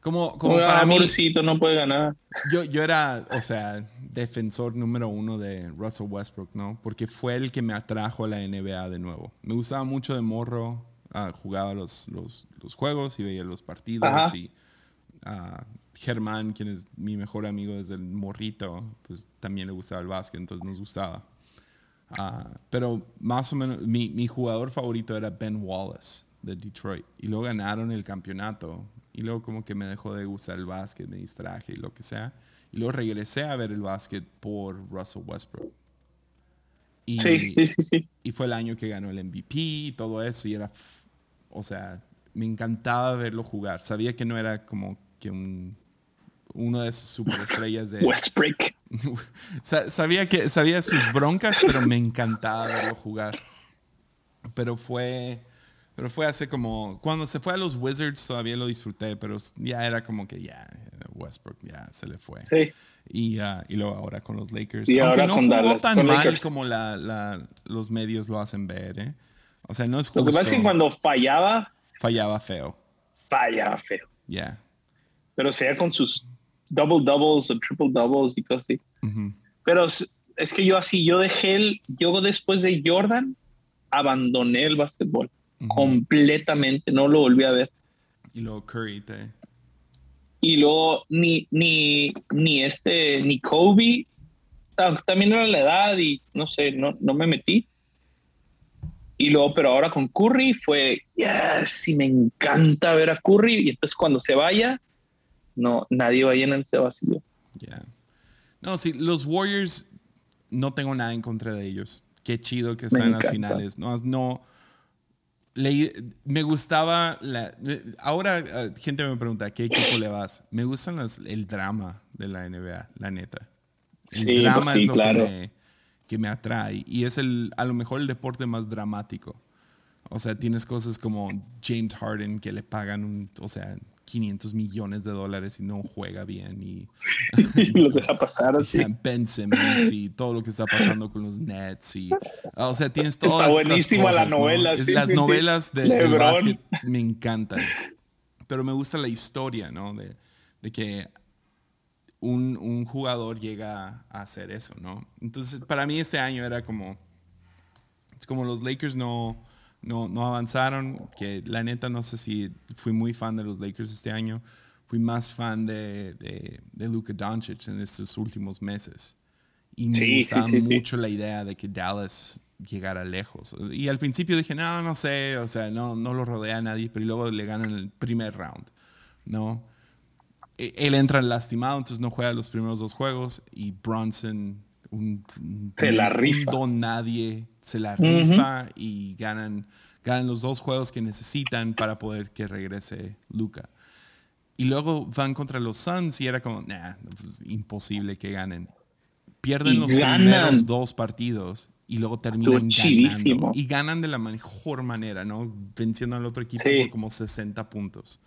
Como, como para mí, no puede ganar. Yo, yo era, o sea, defensor número uno de Russell Westbrook, ¿no? Porque fue el que me atrajo a la NBA de nuevo. Me gustaba mucho de morro, uh, jugaba los, los, los, juegos y veía los partidos y uh, Germán, quien es mi mejor amigo desde el morrito, pues también le gustaba el básquet, entonces nos gustaba. Uh, pero más o menos, mi, mi, jugador favorito era Ben Wallace de Detroit. Y luego ganaron el campeonato. Y luego como que me dejó de gustar el básquet, me distraje y lo que sea. Y luego regresé a ver el básquet por Russell Westbrook. Y, sí, sí, sí, sí. Y fue el año que ganó el MVP y todo eso. Y era, o sea, me encantaba verlo jugar. Sabía que no era como que un uno de sus superestrellas de Westbrook. sabía que sabía sus broncas, pero me encantaba verlo jugar. Pero fue pero fue hace como cuando se fue a los Wizards todavía lo disfruté, pero ya era como que ya Westbrook ya se le fue. Sí. Y, uh, y luego ahora con los Lakers. Y ahora no con jugó tan mal como la, la, los medios lo hacen ver, ¿eh? O sea, no es justo. Lo que pasa es que cuando fallaba. Fallaba feo. Fallaba feo. Ya. Pero sea con sus double doubles o triple doubles y cosas así. Pero es que yo así, yo dejé el, yo después de Jordan, abandoné el básquetbol completamente, no lo volví a ver. Y luego Curry te... Y luego ni, ni, ni este, ni Kobe, también era la edad y no sé, no, no me metí. Y luego, pero ahora con Curry fue, yes, sí me encanta ver a Curry. Y entonces cuando se vaya, no, nadie va a llenar ese vacío. Yeah. No, sí, los Warriors, no tengo nada en contra de ellos. Qué chido que están en las finales. No, no me gustaba la, ahora eh, gente me pregunta qué equipo le vas me gustan el drama de la NBA la neta. El drama pues es lo claro. que, me, que me atrae y es el a lo mejor el deporte más dramático. O sea tienes cosas como James Harden que le pagan un o sea 500 millones de dólares y no juega bien y, los deja pasar así. Ben Simmons y todo lo que está pasando con los Nets y o sea tienes todas está buenísima cosas, la novela ¿no? sí, las sí, novelas sí. de, del básquet me encantan pero me gusta la historia no de, de que un, un, jugador llega a hacer eso no entonces para mí este año era como es como los Lakers no no, no avanzaron, que la neta no sé si fui muy fan de los Lakers este año, fui más fan de, de, de Luka Doncic en estos últimos meses. Y me Sí, gustaba sí, sí, sí. mucho la idea de que Dallas llegara lejos. Y al principio dije, no, no sé, o sea, no, no lo rodea a nadie, pero luego le ganan el primer round, ¿no? E- Él entra lastimado, entonces no juega los primeros dos juegos y Bronson, un, Se la un rifa. don nadie, se la rifa y ganan, ganan los dos juegos que necesitan para poder que regrese Luca. Y luego van contra los Suns y era como, nah, pues, imposible que ganen. Pierden Y los ganan. primeros dos partidos y luego terminan ganando. Y ganan de la mejor manera, ¿no? Venciendo al otro equipo Sí. por como 60 puntos.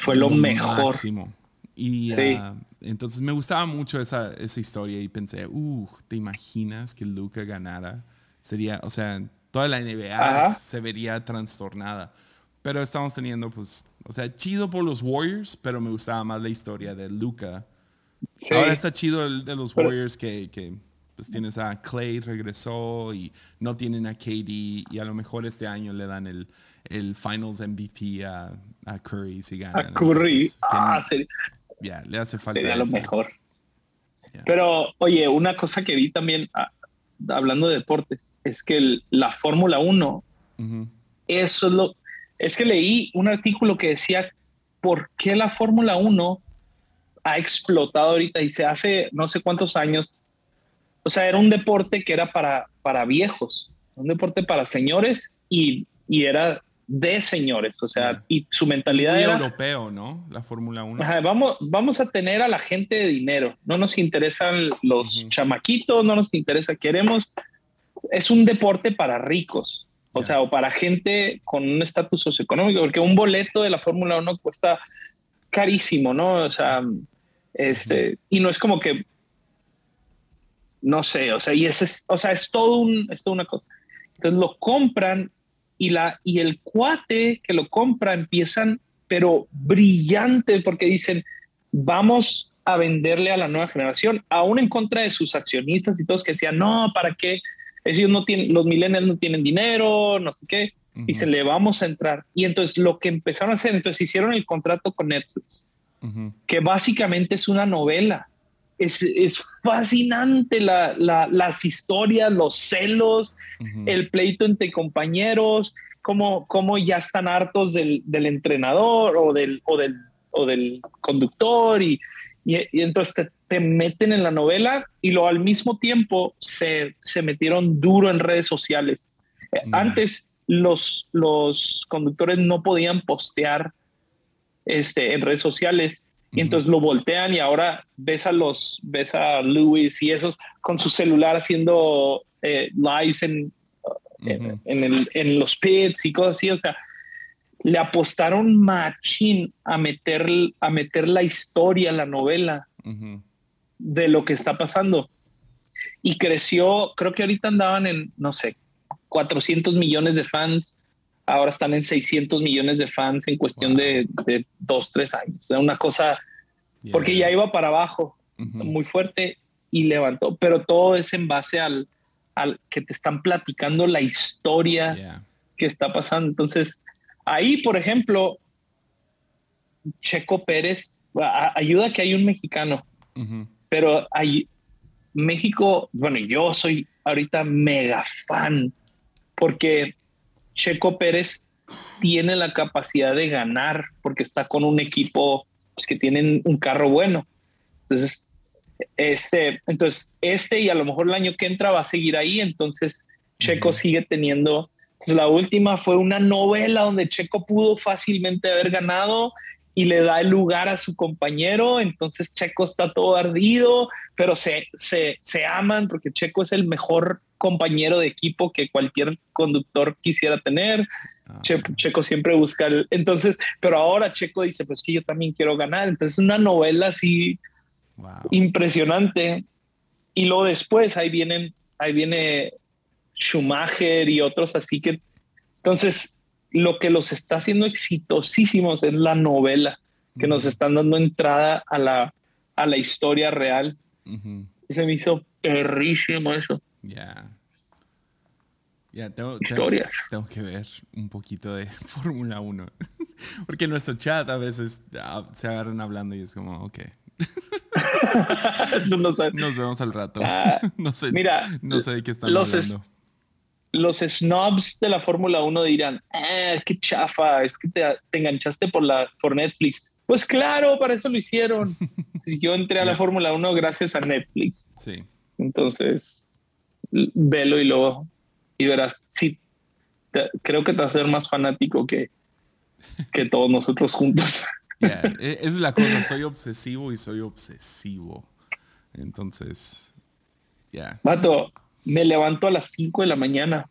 Fue lo mejor. Máximo. Y Sí. ah, entonces me gustaba mucho esa, esa historia y pensé, uh, ¿te imaginas que Luca ganara? Sería, o sea, toda la NBA Ajá. se vería trastornada. Pero estamos teniendo, pues, o sea, chido por los Warriors, pero me gustaba más la historia de Luca. Sí. Ahora está chido el de los Warriors que, que, pues tienes a Clay regresó y no tienen a KD y a lo mejor este año le dan el, el Finals MVP a, a Curry si ganan. a Curry. Entonces, Ah, sería, ya, le hace falta sería lo mejor. Ya. Pero, oye, una cosa que vi también, ah, hablando de deportes, es que el- la Fórmula 1, Ujú. eso es lo. Es que leí un artículo que decía por qué la Fórmula 1 ha explotado ahorita y se hace no sé cuántos años. O sea, era un deporte que era para, para viejos, un deporte para señores y y era de señores, o sea, y su mentalidad era europeo, ¿no? La Fórmula 1. vamos, vamos a tener a la gente de dinero, no nos interesan los chamaquitos, no nos interesa, queremos, es un deporte para ricos, o sea, o para gente con un estatus socioeconómico, porque un boleto de la Fórmula 1 cuesta carísimo, ¿no? O sea, este, y no es como que, no sé, o sea, y ese es, o sea, es todo un, es una cosa. Entonces lo compran y, la, y el cuate que lo compra empiezan, pero brillante, porque dicen, vamos a venderle a la nueva generación, aún en contra de sus accionistas y todos que decían, no, ¿para qué? Ellos no tienen, los millennials no tienen dinero, no sé qué. Y se le vamos a entrar. Y entonces lo que empezaron a hacer, entonces hicieron el contrato con Netflix, que básicamente es una novela. Es, es fascinante la, la, las historias, los celos, el pleito entre compañeros, cómo, cómo ya están hartos del, del entrenador o del, o del, o del conductor y, y, y entonces te, te, meten en la novela y lo al mismo tiempo se, se metieron duro en redes sociales. Antes los, los conductores no podían postear este, en redes sociales y entonces lo voltean y ahora ves a los, ves a Lewis y esos con su celular haciendo eh, lives en, en, el, en, los pits y cosas así, o sea, le apostaron machín a meter, a meter la historia, la novela de lo que está pasando. Y creció, creo que ahorita andaban en, no sé, 400 millones de fans, ahora están en 600 millones de fans en cuestión de, de, dos, tres años. Una cosa, porque ya iba para abajo muy fuerte y levantó, pero todo es en base al, al que te están platicando la historia que está pasando. Entonces, ahí, por ejemplo, Checo Pérez ayuda que hay un mexicano, pero hay México, bueno, yo soy ahorita mega fan porque Checo Pérez tiene la capacidad de ganar porque está con un equipo pues, que tienen un carro bueno. Entonces, este, entonces, este y a lo mejor el año que entra va a seguir ahí. Entonces, Checo sigue teniendo. Pues, la última fue una novela donde Checo pudo fácilmente haber ganado y le da el lugar a su compañero. Entonces, Checo está todo ardido, pero se, se, se aman porque Checo es el mejor compañero de equipo que cualquier conductor quisiera tener. Ah. Checo siempre busca el, entonces, pero ahora Checo dice, pues que yo también quiero ganar. Entonces, una novela así impresionante. Y luego después ahí vienen, ahí viene Schumacher y otros así que, entonces, lo que los está haciendo exitosísimos es la novela, que nos están dando entrada a la, a la historia real. Y se me hizo perrísimo eso. Ya. Ya, tengo, Historias. Tengo, que ver un poquito de Fórmula 1. Porque nuestro chat a veces ah, se agarran hablando y es como, ok. Nos vemos al rato. Ah, no sé, mira, no sé de qué están los hablando. Los snobs de la Fórmula 1 dirán, eh, qué chafa, es que te, te, enganchaste por, la, por Netflix. Pues claro, para eso lo hicieron. Yo entré a la Fórmula 1 gracias a Netflix. Sí. Entonces, velo y luego y verás, sí, creo que te va a ser más fanático que, que todos nosotros juntos. E, es la cosa, soy obsesivo y soy obsesivo. Entonces, ya. Vato, me levanto a las 5 de la mañana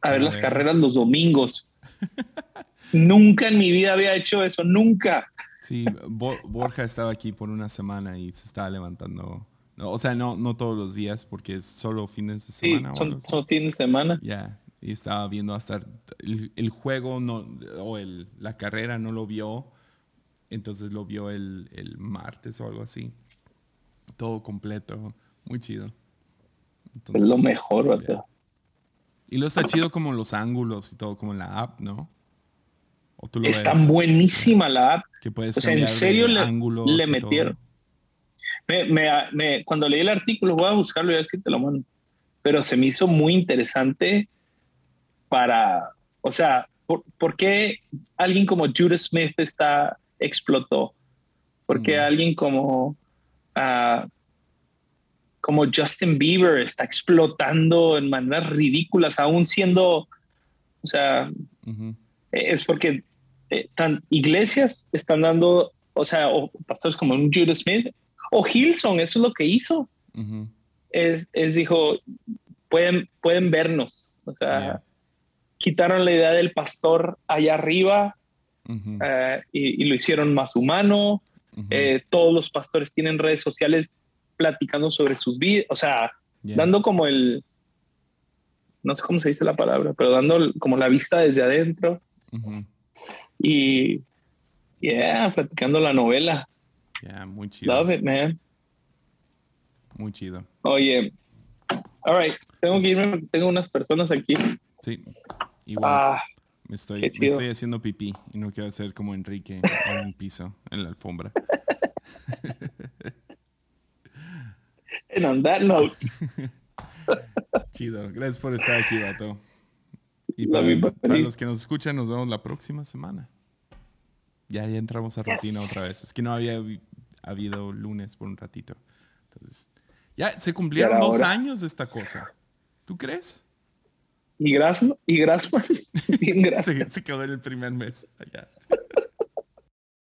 a ver las carreras los domingos. nunca en mi vida había hecho eso, nunca. Sí, Borja estaba aquí por una semana y se estaba levantando o sea, no, no todos los días porque es solo fines de semana. Sí, son, fines de semana. Ya, y estaba viendo hasta el, juego no, o el, la carrera no lo vio, entonces lo vio el, el martes o algo así. Todo completo, muy chido. Es lo mejor, ¿verdad? Y lo está chido como los ángulos y todo, como en la app, ¿no? ¿O tú lo está buenísima la app. Que puedes o sea, en serio le, le metieron. Me, me, cuando leí el artículo, voy a buscarlo y a ver si te lo mando. Pero se me hizo muy interesante para, o sea, ¿por, qué alguien como Judah Smith está, explotó? ¿Por qué alguien como, uh, como Justin Bieber está explotando en maneras ridículas, aún siendo, o sea, es porque eh, tan, iglesias están dando, o sea, o pastores como un Judas Smith o Hilson, eso es lo que hizo. es, es, dijo, pueden, pueden vernos, o sea, quitaron la idea del pastor allá arriba eh, y, lo hicieron más humano. Eh, todos los pastores tienen redes sociales platicando sobre sus vidas, o sea, dando como el, no sé cómo se dice la palabra, pero dando como la vista desde adentro. Y, yeah, platicando la novela. Yeah, muy chido. Love it, man. Muy chido. Oye, all right, tengo que irme, tengo unas personas aquí. Sí, igual. Ah, me, estoy, me estoy haciendo pipí y no quiero hacer como Enrique en un piso, en la alfombra. And on that note. Chido. Gracias por estar aquí, Vato. Y para, los que nos escuchan, nos vemos la próxima semana. Ya, ya entramos a rutina otra vez. Es que no había habido lunes por un ratito. Entonces, ya se cumplieron dos años de esta cosa. ¿Tú crees? ¿Y Grassman? ¿Y Grassman? se, se, quedó en el primer mes allá.